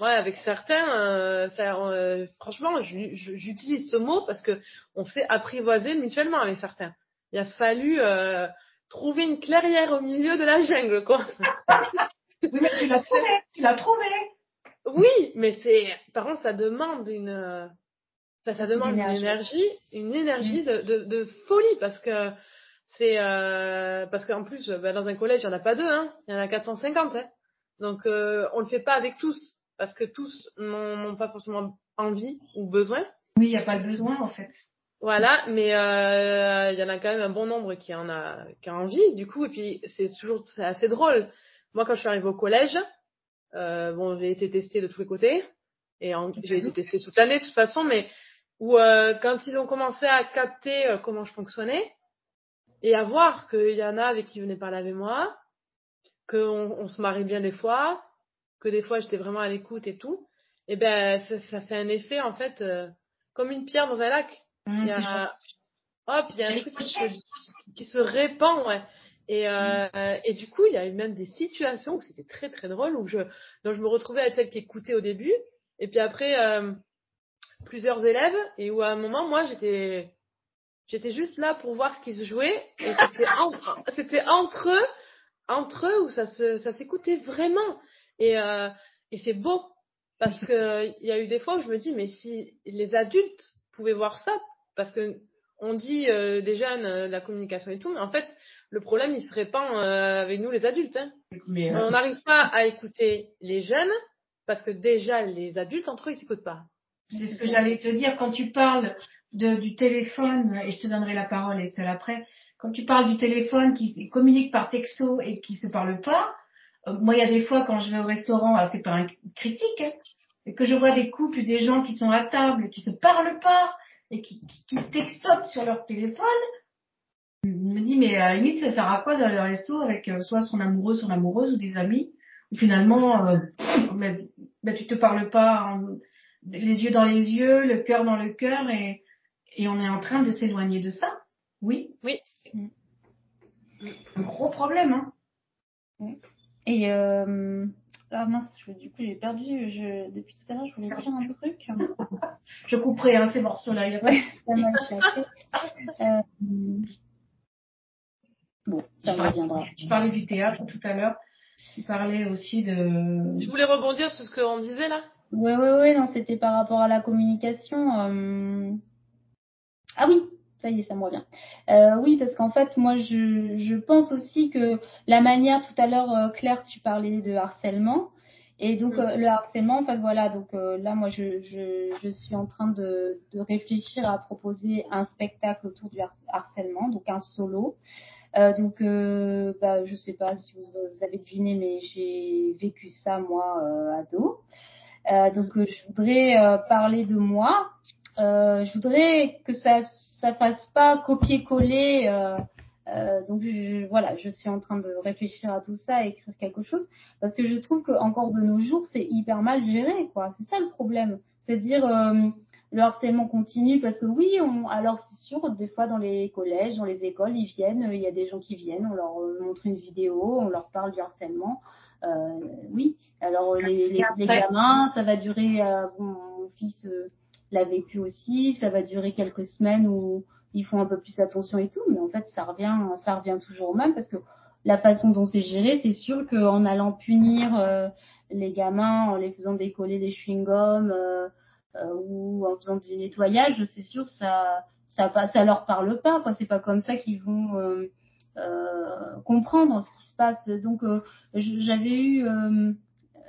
Ouais, avec certains, ça, franchement, j'utilise ce mot parce que on s'est apprivoisé mutuellement avec certains il a fallu euh, trouver une clairière au milieu de la jungle, quoi. oui, mais tu l'as trouvé, tu l'as trouvé. Oui, mais c'est, par contre, ça demande une, ça, ça demande une énergie, une énergie de, de, de, folie parce que c'est, euh, parce qu'en plus, bah, dans un collège, il n'y en a pas deux, hein, il y en a 450, hein. Donc, euh, on le fait pas avec tous parce que tous n'ont pas forcément envie ou besoin. Oui, il n'y a pas le besoin en fait. Voilà, mais euh, il y en a quand même un bon nombre qui en a, qui a envie, du coup, et puis c'est toujours c'est assez drôle. Moi, quand je suis arrivée au collège, euh, bon, j'ai été testée de tous les côtés, et j'ai été testée toute l'année de toute façon, mais où euh, quand ils ont commencé à capter euh, comment je fonctionnais, et à voir qu'il y en a avec qui venaient parler avec moi, qu'on on se marie bien des fois, que des fois j'étais vraiment à l'écoute et tout, et ben ça, ça, fait un effet en fait comme une pierre dans un lac Mmh, il y a, hop, il y a un truc qui se, qui se répand, ouais. Et, euh, mmh. et du coup, il y a eu même des situations où c'était très très drôle, où je, donc je me retrouvais à être celle qui écoutait au début, et puis après euh, plusieurs élèves, et où à un moment, moi, j'étais, j'étais juste là pour voir ce qui se jouait, et c'était entre, c'était entre eux, entre eux où ça se, ça s'écoutait vraiment, et euh, et c'est beau parce que il y a eu des fois où je me dis mais si les adultes pouvaient voir ça parce que on dit euh, des jeunes euh, la communication et tout, mais en fait, le problème il se répand euh, avec nous les adultes. Hein. Mais, on n'arrive pas à écouter les jeunes parce que déjà les adultes entre eux ils s'écoutent pas. C'est ce que j'allais te dire quand tu parles de, du téléphone et je te donnerai la parole Estelle après. Quand tu parles du téléphone qui communique par texto et qui se parle pas, moi il y a des fois quand je vais au restaurant, ah, c'est pas un critique, hein, que je vois des couples, des gens qui sont à table, qui se parlent pas, et qui, qui, textotent sur leur téléphone, je me dis, mais à la limite, ça sert à quoi d'aller au resto avec euh, soit son amoureux, son amoureuse ou des amis, où finalement, euh, ben, ben, tu te parles pas les yeux dans les yeux, le cœur dans le cœur, et, et on est en train de s'éloigner de ça? Oui. Oui. Un gros problème, hein. Et euh, ah mince, du coup j'ai perdu. Je, depuis tout à l'heure, je voulais dire un truc. je couperai hein, ces morceaux-là. Il ouais, euh, Bon, ça reviendra. Tu parlais du théâtre tout à l'heure. Tu parlais aussi de. Je voulais rebondir sur ce qu'on disait là. Oui, oui, oui. Non, c'était par rapport à la communication. Euh... Ah oui, ça y est, ça me revient. Euh, oui, parce qu'en fait, moi, je, je, pense aussi que la manière, tout à l'heure, euh, Claire, tu parlais de harcèlement. Et donc, mm. euh, le harcèlement, en fait, voilà, donc là, moi, je, je, je, suis en train de, de, réfléchir à proposer un spectacle autour du harcèlement, donc un solo. donc, bah, je sais pas si vous, vous avez deviné, mais j'ai vécu ça, moi, ado. donc, je voudrais parler de moi. je voudrais que ça ça fasse pas copier-coller. Euh, euh, donc je, voilà, je suis en train de réfléchir à tout ça, écrire quelque chose, parce que je trouve que encore de nos jours c'est hyper mal géré, quoi. C'est ça le problème, c'est dire euh, le harcèlement continue parce que oui, on, alors c'est sûr, des fois dans les collèges, dans les écoles, ils viennent, il y a des gens qui viennent, on leur montre une vidéo, on leur parle du harcèlement. Euh, oui, alors les, les, les, gamins, ça va durer. Mon fils l'a vécu aussi, ça va durer quelques semaines où ils font un peu plus attention et tout, mais en fait ça revient, ça revient toujours au même parce que la façon dont c'est géré, c'est sûr qu'en allant punir euh, les gamins, en les faisant décoller des chewing-gums euh, euh, ou en faisant du nettoyage, c'est sûr ça ça ça leur parle pas quoi. C'est pas comme ça qu'ils vont euh, comprendre ce qui se passe. Donc j'avais eu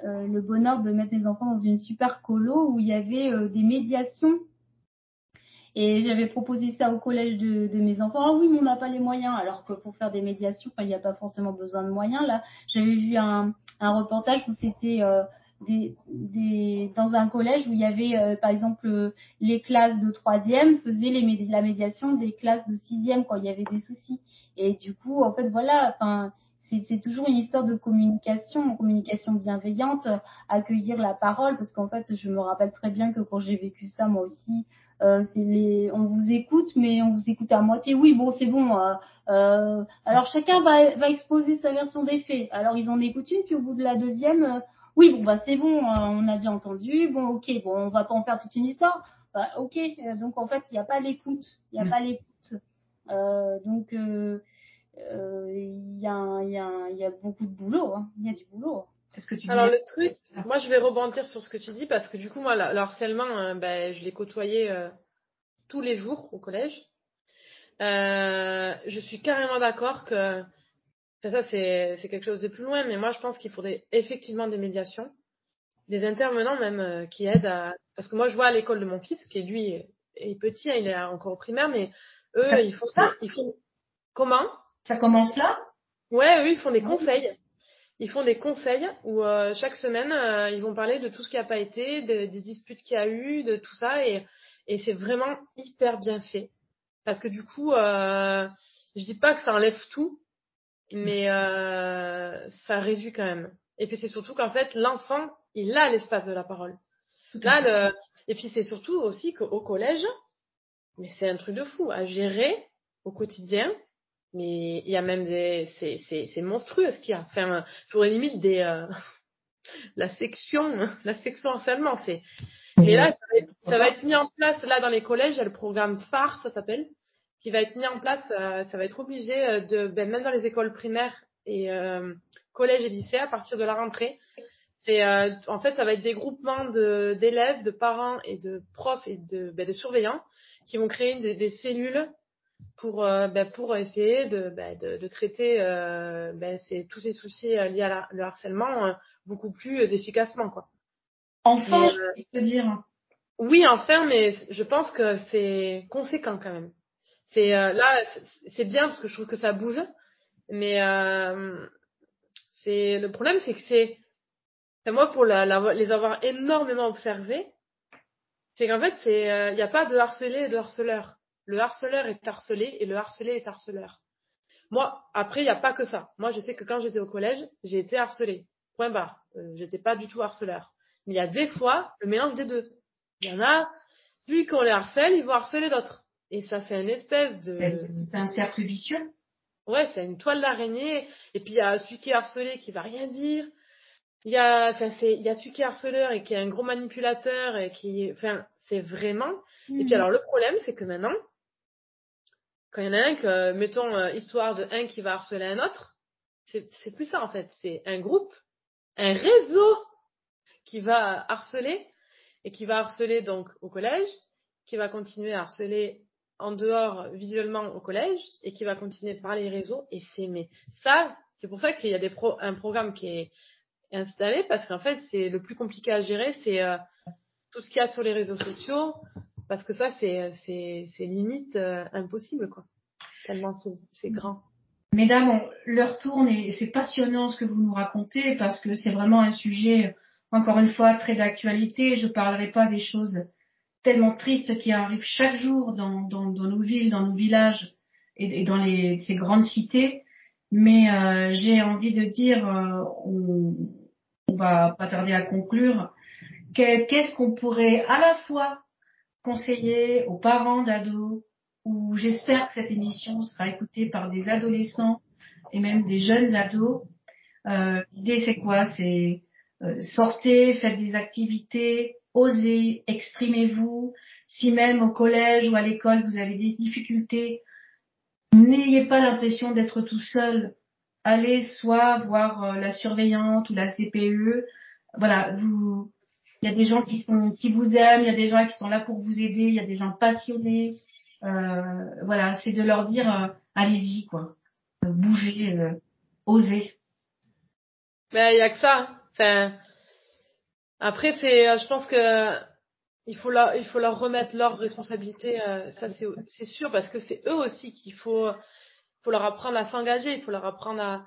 le bonheur de mettre mes enfants dans une super colo où il y avait des médiations et j'avais proposé ça au collège de, mes enfants. Ah oui, mais on n'a pas les moyens. Alors que pour faire des médiations, il n'y a pas forcément besoin de moyens. Là, j'avais vu un, reportage où c'était euh, dans un collège où il y avait, euh, par exemple, euh, les classes de troisième faisaient la médiation des classes de sixième quand il y avait des soucis. Et du coup, en fait, voilà, c'est toujours une histoire de communication, communication bienveillante, accueillir la parole, parce qu'en fait, je me rappelle très bien que quand j'ai vécu ça, moi aussi, euh, c'est les, on vous écoute, mais on vous écoute à moitié. Oui, bon, c'est bon. Euh, euh, alors chacun va, va exposer sa version des faits. Alors ils en écoutent une, puis au bout de la deuxième, euh, oui, bon, bah c'est bon, euh, on a déjà entendu. Bon, ok, bon, on va pas en faire toute une histoire. Bah, ok, donc en fait, il n'y a pas l'écoute, il n'y a mm. pas l'écoute. donc il y, a, y, a, y a beaucoup de boulot, hein. il y a du boulot. Ce que tu Alors le truc, moi je vais rebondir sur ce que tu dis parce que du coup moi le harcèlement, euh, ben, je l'ai côtoyé euh, tous les jours au collège. Euh, je suis carrément d'accord que ça c'est c'est quelque chose de plus loin, mais moi je pense qu'il faudrait effectivement des médiations, des intervenants même qui aident à parce que moi je vois à l'école de mon fils qui lui est petit, hein, il est encore au primaire, mais eux ils font, ils font comment? Ça commence là? Ouais, eux ils font des conseils. Ils font des conseils où euh, chaque semaine euh, ils vont parler de tout ce qui n'a pas été, de, des disputes qu'il y a eu, de tout ça et, et c'est vraiment hyper bien fait. Parce que du coup euh, je dis pas que ça enlève tout mais euh, ça réduit quand même. Et puis c'est surtout qu'en fait l'enfant il a l'espace de la parole. Là le et puis c'est surtout aussi qu'au collège mais c'est un truc de fou à gérer au quotidien mais il y a même des c'est monstrueux ce qu'il y a. Enfin j'aurais limite des euh, la section la section harcèlement c'est mais là ça va, être, mis en place là dans les collèges il y a le programme phare ça s'appelle qui va être mis en place euh, ça va être obligé euh, de ben, même dans les écoles primaires et euh, collèges et lycées à partir de la rentrée c'est en fait ça va être des groupements d'élèves de parents et de profs et de ben, de surveillants qui vont créer des cellules pour euh, ben, pour essayer de ben, de, de, traiter euh, ben, ces, tous ces soucis euh, liés à la, le harcèlement euh, beaucoup plus efficacement quoi. Enfin, je peux dire. Oui, enfin, mais je pense que c'est conséquent quand même. C'est là, c'est bien parce que je trouve que ça bouge, mais c'est le problème, c'est que c'est moi pour la, la, les avoir énormément observés, c'est qu'en fait c'est il n'y a pas de harcelé et de harceleur le harceleur est harcelé et le harcelé est harceleur. Moi, après, il n'y a pas que ça. Moi, je sais que quand j'étais au collège, j'ai été harcelée. Point barre. Euh, j'étais pas du tout harceleur. Mais il y a des fois le mélange des deux. Il y en a, vu qu'on les harcèle, ils vont harceler d'autres. Et ça fait une espèce de... C'est un cercle vicieux. Ouais, c'est une toile d'araignée. Et puis il y a celui qui est harcelé qui va rien dire. Il y a, enfin, c'est, il y a celui qui est harceleur et qui est un gros manipulateur et qui, enfin, c'est vraiment. Et puis mhm. alors le problème, c'est que maintenant, quand il y en a un que, mettons, euh, histoire de un qui va harceler un autre, c'est plus ça en fait. C'est un groupe, un réseau qui va harceler et qui va harceler donc au collège, qui va continuer à harceler en dehors visuellement au collège et qui va continuer par les réseaux. Et mais ça, c'est pour ça qu'il y a des pro, un programme qui est installé parce qu'en fait c'est le plus compliqué à gérer, c'est euh, tout ce qu'il y a sur les réseaux sociaux, parce que ça, c'est, c'est, c'est limite euh, impossible, quoi. Tellement c'est, grand. Mesdames, l'heure tourne et c'est passionnant ce que vous nous racontez parce que c'est vraiment un sujet, encore une fois, très d'actualité. Je parlerai pas des choses tellement tristes qui arrivent chaque jour dans, dans, dans nos villes, dans nos villages et, dans les, ces grandes cités. Mais euh, j'ai envie de dire, euh, on, on va pas tarder à conclure, qu'est-ce qu'on pourrait à la fois conseiller aux parents d'ados, ou j'espère que cette émission sera écoutée par des adolescents et même des jeunes ados. Euh, L'idée c'est quoi? C'est euh, sortez, faites des activités, osez, exprimez-vous. Si même au collège ou à l'école vous avez des difficultés, n'ayez pas l'impression d'être tout seul. Allez soit voir euh, la surveillante ou la CPE. Voilà, vous, il y a des gens qui sont qui vous aiment, il y a des gens qui sont là pour vous aider, il y a des gens passionnés. Euh, voilà, c'est de leur dire euh, allez-y quoi, bougez, osez. Ben il y a que ça. Enfin, après c'est, je pense que il faut leur, il faut leur remettre leur responsabilité. ça c'est, c'est sûr parce que c'est eux aussi qu'il faut, faut leur apprendre à s'engager, il faut leur apprendre à,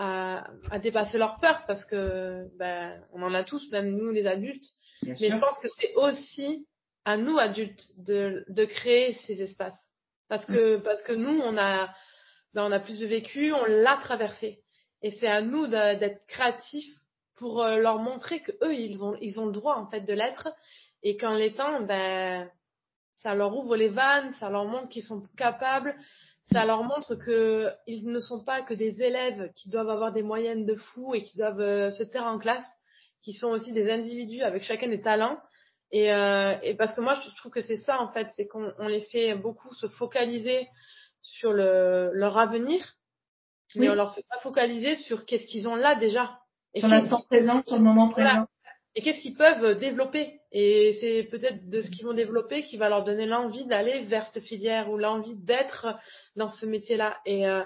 à, à, dépasser leur peur parce que ben, on en a tous, même nous les adultes. Mais je pense que c'est aussi à nous adultes de, de créer ces espaces parce que mm. parce que nous on a ben, on a plus de vécu, on l'a traversé et c'est à nous d'être créatifs pour euh, leur montrer que eux ils vont ils ont le droit en fait de l'être et qu'en l'étant ben ça leur ouvre les vannes, ça leur montre qu'ils sont capables, ça leur montre que ils ne sont pas que des élèves qui doivent avoir des moyennes de fou et qui doivent euh, se taire en classe, qui sont aussi des individus avec chacun des talents. Et, euh, et parce que moi, je trouve que c'est ça en fait, c'est qu'on les fait beaucoup se focaliser sur le, leur avenir, mais on leur fait pas focaliser sur qu'est-ce qu'ils ont là déjà. sur l'instant présent, sur le moment présent et qu'est-ce qu'ils peuvent développer. Et c'est peut-être de ce qu'ils vont développer qui va leur donner l'envie d'aller vers cette filière ou l'envie d'être dans ce métier-là. Et euh,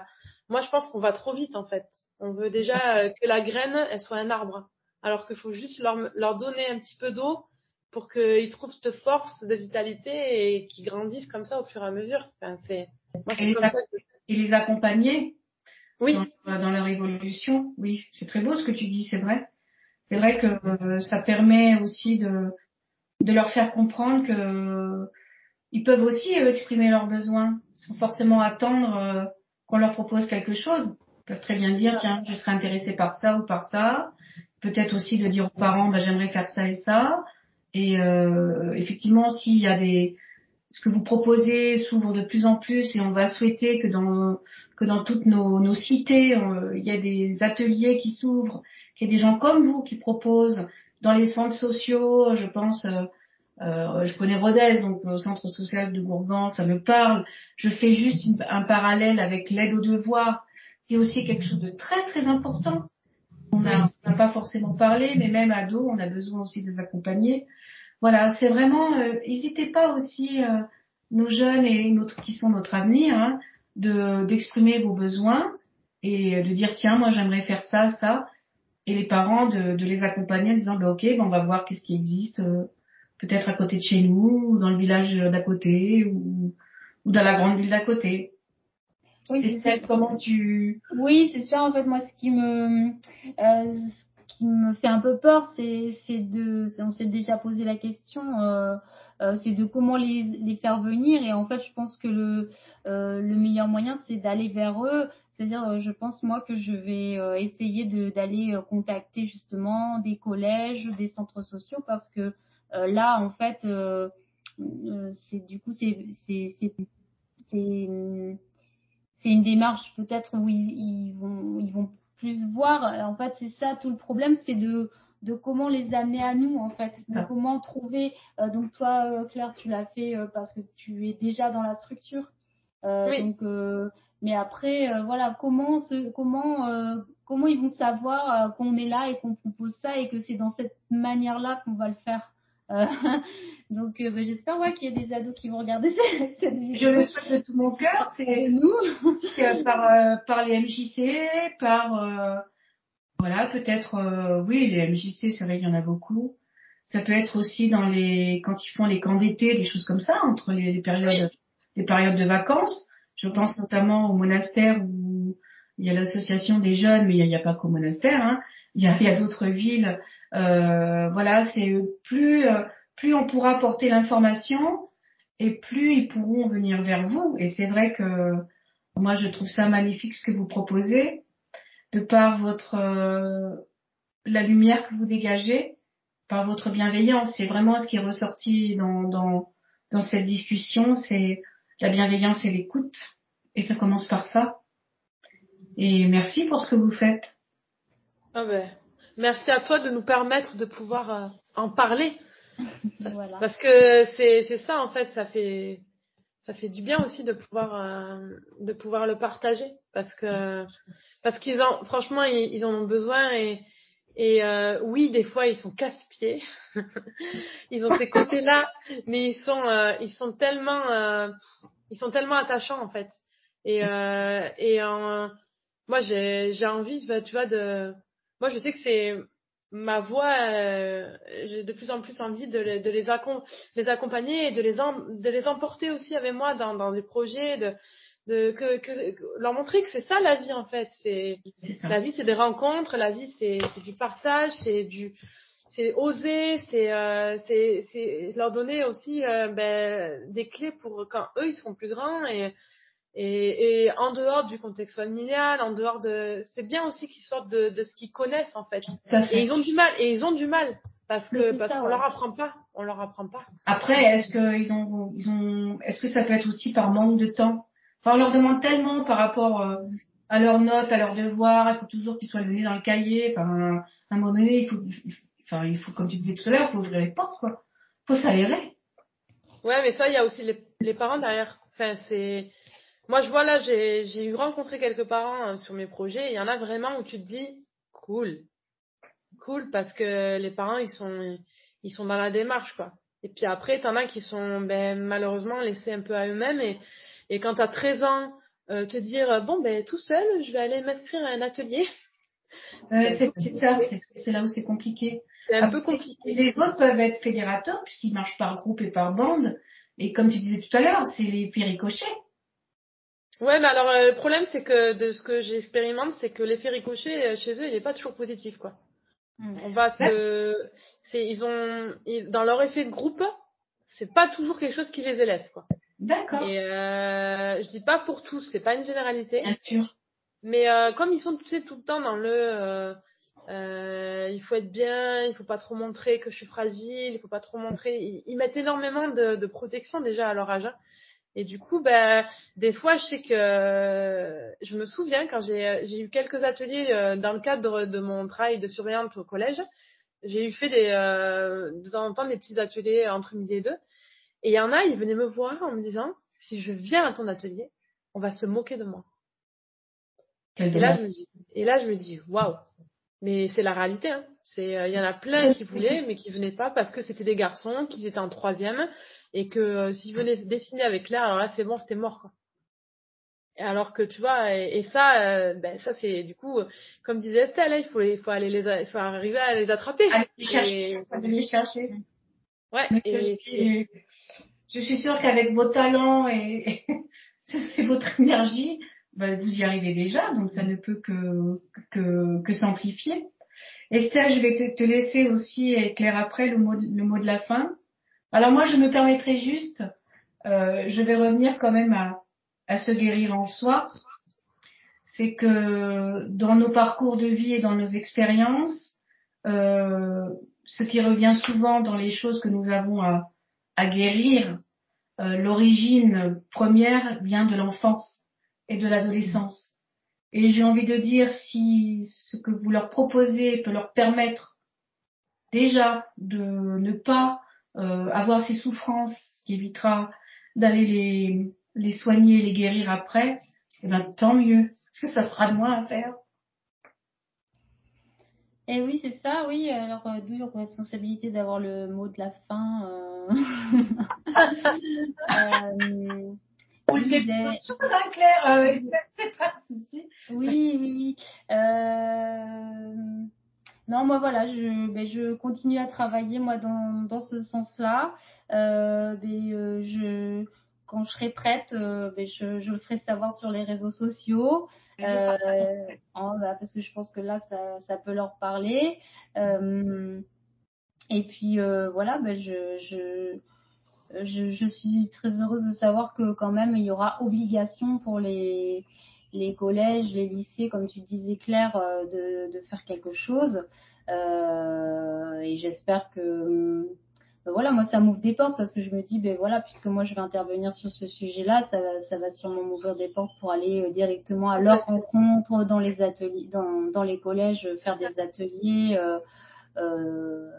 moi, je pense qu'on va trop vite en fait. On veut déjà euh, que la graine, elle soit un arbre, alors qu'il faut juste leur, leur donner un petit peu d'eau pour qu'ils trouvent cette force de vitalité et qu'ils grandissent comme ça au fur et à mesure. Enfin, c'est et, comme ça et les accompagner oui. dans leur évolution. Oui, c'est très beau ce que tu dis, c'est vrai c'est vrai que euh, ça permet aussi de, de leur faire comprendre que ils peuvent aussi exprimer leurs besoins sans forcément attendre euh, qu'on leur propose quelque chose. Ils peuvent très bien dire tiens je serais intéressé par ça ou par ça. Peut-être aussi de dire aux parents bah, j'aimerais faire ça et ça. Et euh, effectivement s'il y a des ce que vous proposez s'ouvre de plus en plus et on va souhaiter que dans que dans toutes nos, nos cités il y a des ateliers qui s'ouvrent qu'il y ait des gens comme vous qui proposent dans les centres sociaux, je pense, euh, euh, je connais Rodez, donc au centre social de Gourgan, ça me parle. Je fais juste un parallèle avec l'aide aux devoirs, qui est aussi quelque chose de très très important. On n'a pas forcément parlé, mais même à dos, on a besoin aussi de les accompagner. Voilà, c'est vraiment, euh, n'hésitez pas aussi, euh, nos jeunes et notre, qui sont notre avenir, hein, de d'exprimer vos besoins et de dire tiens, moi j'aimerais faire ça, ça et les parents de, de les accompagner en disant bah, ok ben on va voir qu'est-ce qui existe euh, peut-être à côté de chez nous ou dans le village d'à côté ou, ou dans la grande ville d'à côté. Oui c'est comment tu oui c'est ça en fait moi ce qui me euh, qui me fait un peu peur c'est de on s'est déjà posé la question euh, euh, c'est de comment les, les faire venir. Et en fait je pense que le euh, le meilleur moyen c'est d'aller vers eux. C'est-à-dire, je pense moi que je vais essayer d'aller contacter justement des collèges, des centres sociaux parce que là, en fait, c'est du coup c'est c'est une démarche peut-être où ils, ils, vont ils vont plus voir. En fait, c'est ça tout le problème, c'est de de comment les amener à nous en fait, de ah. comment trouver. donc toi, Claire, tu l'as fait parce que tu es déjà dans la structure. oui. Donc mais après, euh, voilà, comment se, comment euh, comment ils vont savoir euh, qu'on est là et qu'on propose ça et que c'est dans cette manière-là qu'on va le faire? donc, bah, j'espère ouais, qu'il y a des ados qui vont regarder cette, vidéo. Je le souhaite de tout mon cœur. C'est nous, par par les MJC, par voilà, peut-être oui, les MJC, c'est vrai qu'il y en a beaucoup. Ça peut être aussi dans les quand ils font les camps d'été, des choses comme ça entre les, périodes les périodes de vacances. Je pense notamment au monastère où il y a l'association des jeunes, mais il n'y a, pas qu'au monastère. Hein. Il y a, a d'autres villes. Euh, voilà, c'est plus euh, plus on pourra porter l'information et plus ils pourront venir vers vous. Et c'est vrai que moi je trouve ça magnifique ce que vous proposez, de par votre euh, la lumière que vous dégagez, par votre bienveillance. C'est vraiment ce qui est ressorti dans, dans dans cette discussion, c'est la bienveillance et l'écoute. Et ça commence par ça. Et merci pour ce que vous faites. Ah ben, merci à toi de nous permettre de pouvoir euh, en parler. voilà. Parce que c'est c'est ça en fait, ça fait ça fait du bien aussi de pouvoir euh, de pouvoir le partager parce que parce qu'ils en franchement ils, ils, en ont besoin et et euh, oui des fois ils sont casse-pieds ils ont ces côtés là mais ils sont euh, ils sont tellement euh, ils sont tellement attachants en fait et euh, et moi j'ai j'ai envie tu vois de moi je sais que c'est ma voix, euh, j'ai de plus en plus envie de les, de les, les accompagner et de les, de les emporter aussi avec moi dans, dans des projets, de, de que, que, leur montrer que c'est ça la vie en fait. C'est la vie, c'est des rencontres, la vie, c'est du partage, c'est du c'est oser, c'est euh, c'est leur donner aussi euh, ben, des clés pour quand eux ils seront plus grands et et, et, en dehors du contexte familial, en dehors de, c'est bien aussi qu'ils sortent de, de ce qu'ils connaissent en fait. Et ils ont du mal, et ils ont du mal parce que parce qu'on leur apprend pas, on leur apprend pas. Après, est-ce que ils ont, ils ont, est-ce que ça peut être aussi par manque de temps? Enfin, on leur demande tellement par rapport euh, à leurs notes, à leurs devoirs, il faut toujours qu'ils soient donnés dans le cahier. Enfin, à un moment donné, il faut, enfin, il faut, comme tu disais tout à l'heure, il faut ouvrir les portes, quoi. Faut s'aérer. Ouais, mais ça, il y a aussi les, les parents derrière. Enfin, c'est moi, je vois là, j'ai eu rencontré quelques parents euh, sur mes projets. Il y en a vraiment où tu te dis, cool, cool, parce que les parents, ils sont, ils sont dans la démarche, quoi. Et puis après, t'en as qui sont, ben, malheureusement, laissés un peu à eux-mêmes. Et, et quand t'as 13 ans, euh, te dire, bon, ben, tout seul, je vais aller m'inscrire à un atelier. c'est ça, c'est là où c'est compliqué. C'est un peu compliqué. Les autres peuvent être fédérateurs puisqu'ils marchent par groupe et par bande. Et comme tu disais tout à l'heure, c'est les ricochets. Ouais, mais alors euh, le problème c'est que de ce que j'expérimente, c'est que l'effet ricochet euh, chez eux, il est pas toujours positif quoi. Hmm. On va se, c'est ils ont dans leur effet de groupe, c'est pas toujours quelque chose qui les élève quoi. D'accord. Et euh, je dis pas pour tous, c'est pas une généralité. Bien sûr. Mais euh, comme ils sont tu sais, tout le temps dans le euh, euh, il faut être bien, il faut pas trop montrer que je suis fragile, il faut pas trop montrer. Ils, ils mettent énormément de, de, protection déjà à leur âge. Hein. Et du coup, ben, des fois, je sais que je me souviens quand j'ai eu quelques ateliers euh, dans le cadre de mon travail de surveillante au collège, j'ai eu fait des, euh, de temps en temps des petits ateliers entre midi et deux. Et il y en a, ils venaient me voir en me disant, si je viens à ton atelier, on va se moquer de moi. Et là, je me dis, et là, je me dis, waouh. Mais c'est la réalité, hein. C'est, euh, il y en a plein qui voulaient, mais qui venaient pas parce que c'était des garçons, qu'ils étaient en troisième, et que euh, s'il venait dessiner avec Claire, alors là c'est bon, c'était mort quoi. Et alors que tu vois, et, ça, euh, ben ça c'est du coup, comme disait Estelle, hein, il faut, il faut aller les, il faut arriver à les attraper. Aller les chercher. Aller les chercher. Ouais. Et, je, suis, sûre qu'avec vos talents et, et votre énergie, ben, vous y arrivez déjà, donc ça ne peut que que, que s'amplifier. Estelle, je vais te, te laisser aussi éclairer après le mot, le mot de la fin. Alors moi, je me permettrai juste, euh, je vais revenir quand même à, se guérir en soi. C'est que dans nos parcours de vie et dans nos expériences, euh, ce qui revient souvent dans les choses que nous avons à, à guérir, euh, l'origine première vient de l'enfance et de l'adolescence. Et j'ai envie de dire si ce que vous leur proposez peut leur permettre déjà de ne pas euh, avoir ces souffrances, ce qui évitera d'aller les, les soigner, les guérir après, eh ben tant mieux, parce que ça sera de moins à faire. Et eh oui, c'est ça, oui. Alors, euh, d'où la responsabilité d'avoir le mot de la fin. Euh... euh... Oui, mais... Claire, euh, oui, oui, oui. Euh... Non, moi voilà, je, ben, je continue à travailler moi dans, dans ce sens-là. Euh, ben, euh, je, quand je serai prête, euh, ben, je, je le ferai savoir sur les réseaux sociaux. Euh, parce que je pense que là, ça, ça peut leur parler. Et puis voilà, ben, je, je, je, je suis très heureuse de savoir que quand même il y aura obligation pour les les collèges, les lycées, comme tu disais Claire, euh, de, de faire quelque chose. Euh, et j'espère que voilà, moi ça m'ouvre des portes parce que je me dis, ben voilà, puisque moi je vais intervenir sur ce sujet-là, ça, ça va sûrement m'ouvrir des portes pour aller directement à leur rencontre dans les ateliers, dans, dans les collèges, faire des ateliers, euh,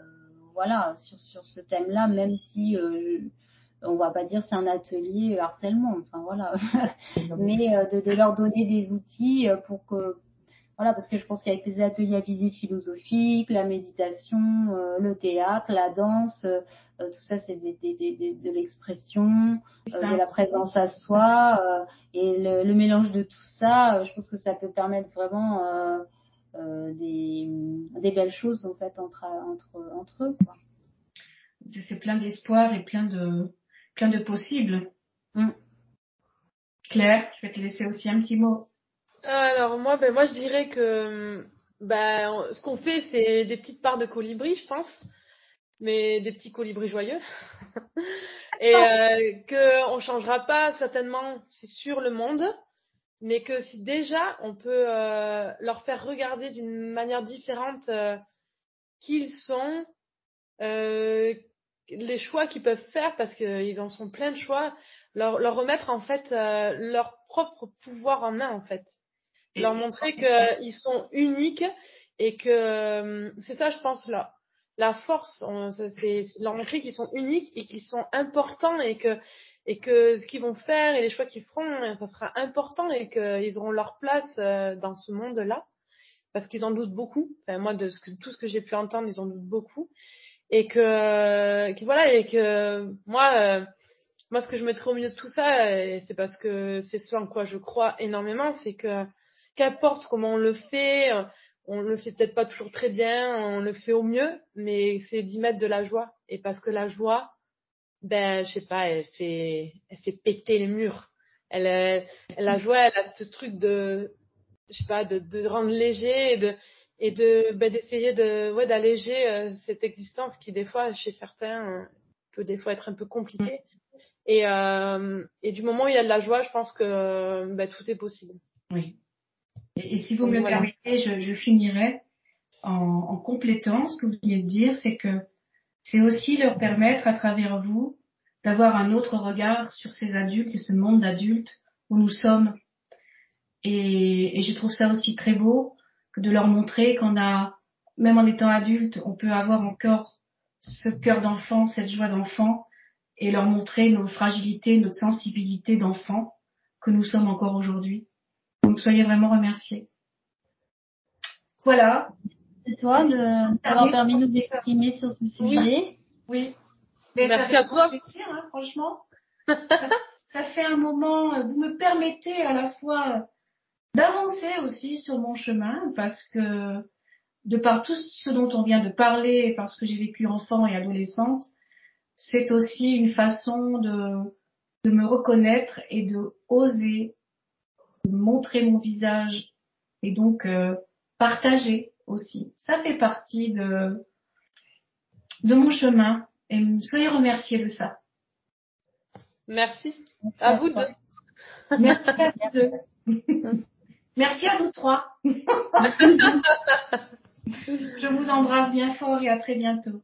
voilà, sur sur ce thème-là, même si on va pas dire c'est un atelier harcèlement, enfin voilà, mais de, de, leur donner des outils pour que voilà, parce que je pense qu'avec les ateliers à visée philosophique, la méditation, euh, le théâtre, la danse, euh, euh, tout ça c'est de l'expression, de la présence à soi, et le, le, mélange de tout ça, je pense que ça peut permettre vraiment des, des, belles choses en fait entre entre entre eux. C'est plein d'espoir et plein de plein de possibles. Mm. Claire, je vais te laisser aussi un petit mot. Alors moi, ben moi je dirais que ben, ce qu'on fait, c'est des petites parts de colibri, je pense, mais des petits colibris joyeux, et euh, que on changera pas certainement, c'est sûr, le monde, mais que si déjà on peut euh, leur faire regarder d'une manière différente euh, qui ils sont, euh, les choix qu'ils peuvent faire parce qu'ils en sont plein de choix, leur, leur remettre en fait euh, leur propre pouvoir en main en fait leur montrer qu'ils sont uniques et que euh, c'est ça, je pense, là. La force, c'est leur montrer qu'ils sont uniques et qu'ils sont importants et que et que ce qu'ils vont faire et les choix qu'ils feront, ça sera important et qu'ils auront leur place euh, dans ce monde-là parce qu'ils en doutent beaucoup. Enfin, moi, de ce que, tout ce que j'ai pu entendre, ils en doutent beaucoup et que, que voilà et que moi, euh, moi, ce que je mettrais au milieu de tout ça, c'est parce que c'est ce en quoi je crois énormément, c'est que qu'importe comment on le fait, euh, on le fait peut-être pas toujours très bien, on le fait au mieux, mais c'est d'y mettre de la joie. Et parce que la joie, ben, je sais pas, elle fait, elle fait péter les murs. Elle, elle, la joie, elle a ce truc de, je sais pas, de, de rendre léger et de, et de, ben, d'essayer de, ouais, d'alléger euh, cette existence qui, des fois, chez certains, euh, peut des fois être un peu compliquée. Et, euh, et du moment où il y a de la joie, je pense que ben, tout est possible. Oui. Et, si vous me le permettez, je, je finirai en, en, complétant ce que vous venez de dire, c'est que c'est aussi leur permettre à travers vous d'avoir un autre regard sur ces adultes et ce monde d'adultes où nous sommes. Et, et, je trouve ça aussi très beau que de leur montrer qu'on a, même en étant adulte, on peut avoir encore ce cœur d'enfant, cette joie d'enfant, et leur montrer nos fragilités, notre sensibilité d'enfant que nous sommes encore aujourd'hui. Donc soyez vraiment remerciés. Voilà. Et toi d'avoir permis de nous exprimer sur ce sujet. Oui. Merci à toi. hein, franchement. ça, fait un moment, euh, vous me permettez à la fois euh, d'avancer aussi sur mon chemin parce que de par tout ce dont on vient de parler, parce que j'ai vécu enfant et adolescente, c'est aussi une façon de, de me reconnaître et de oser montrer mon visage et donc euh, partager aussi. Ça fait partie de, de mon chemin et soyez remerciés de ça. Merci. À vous deux. Merci à vous deux. Merci à vous trois. Je vous embrasse bien fort et à très bientôt.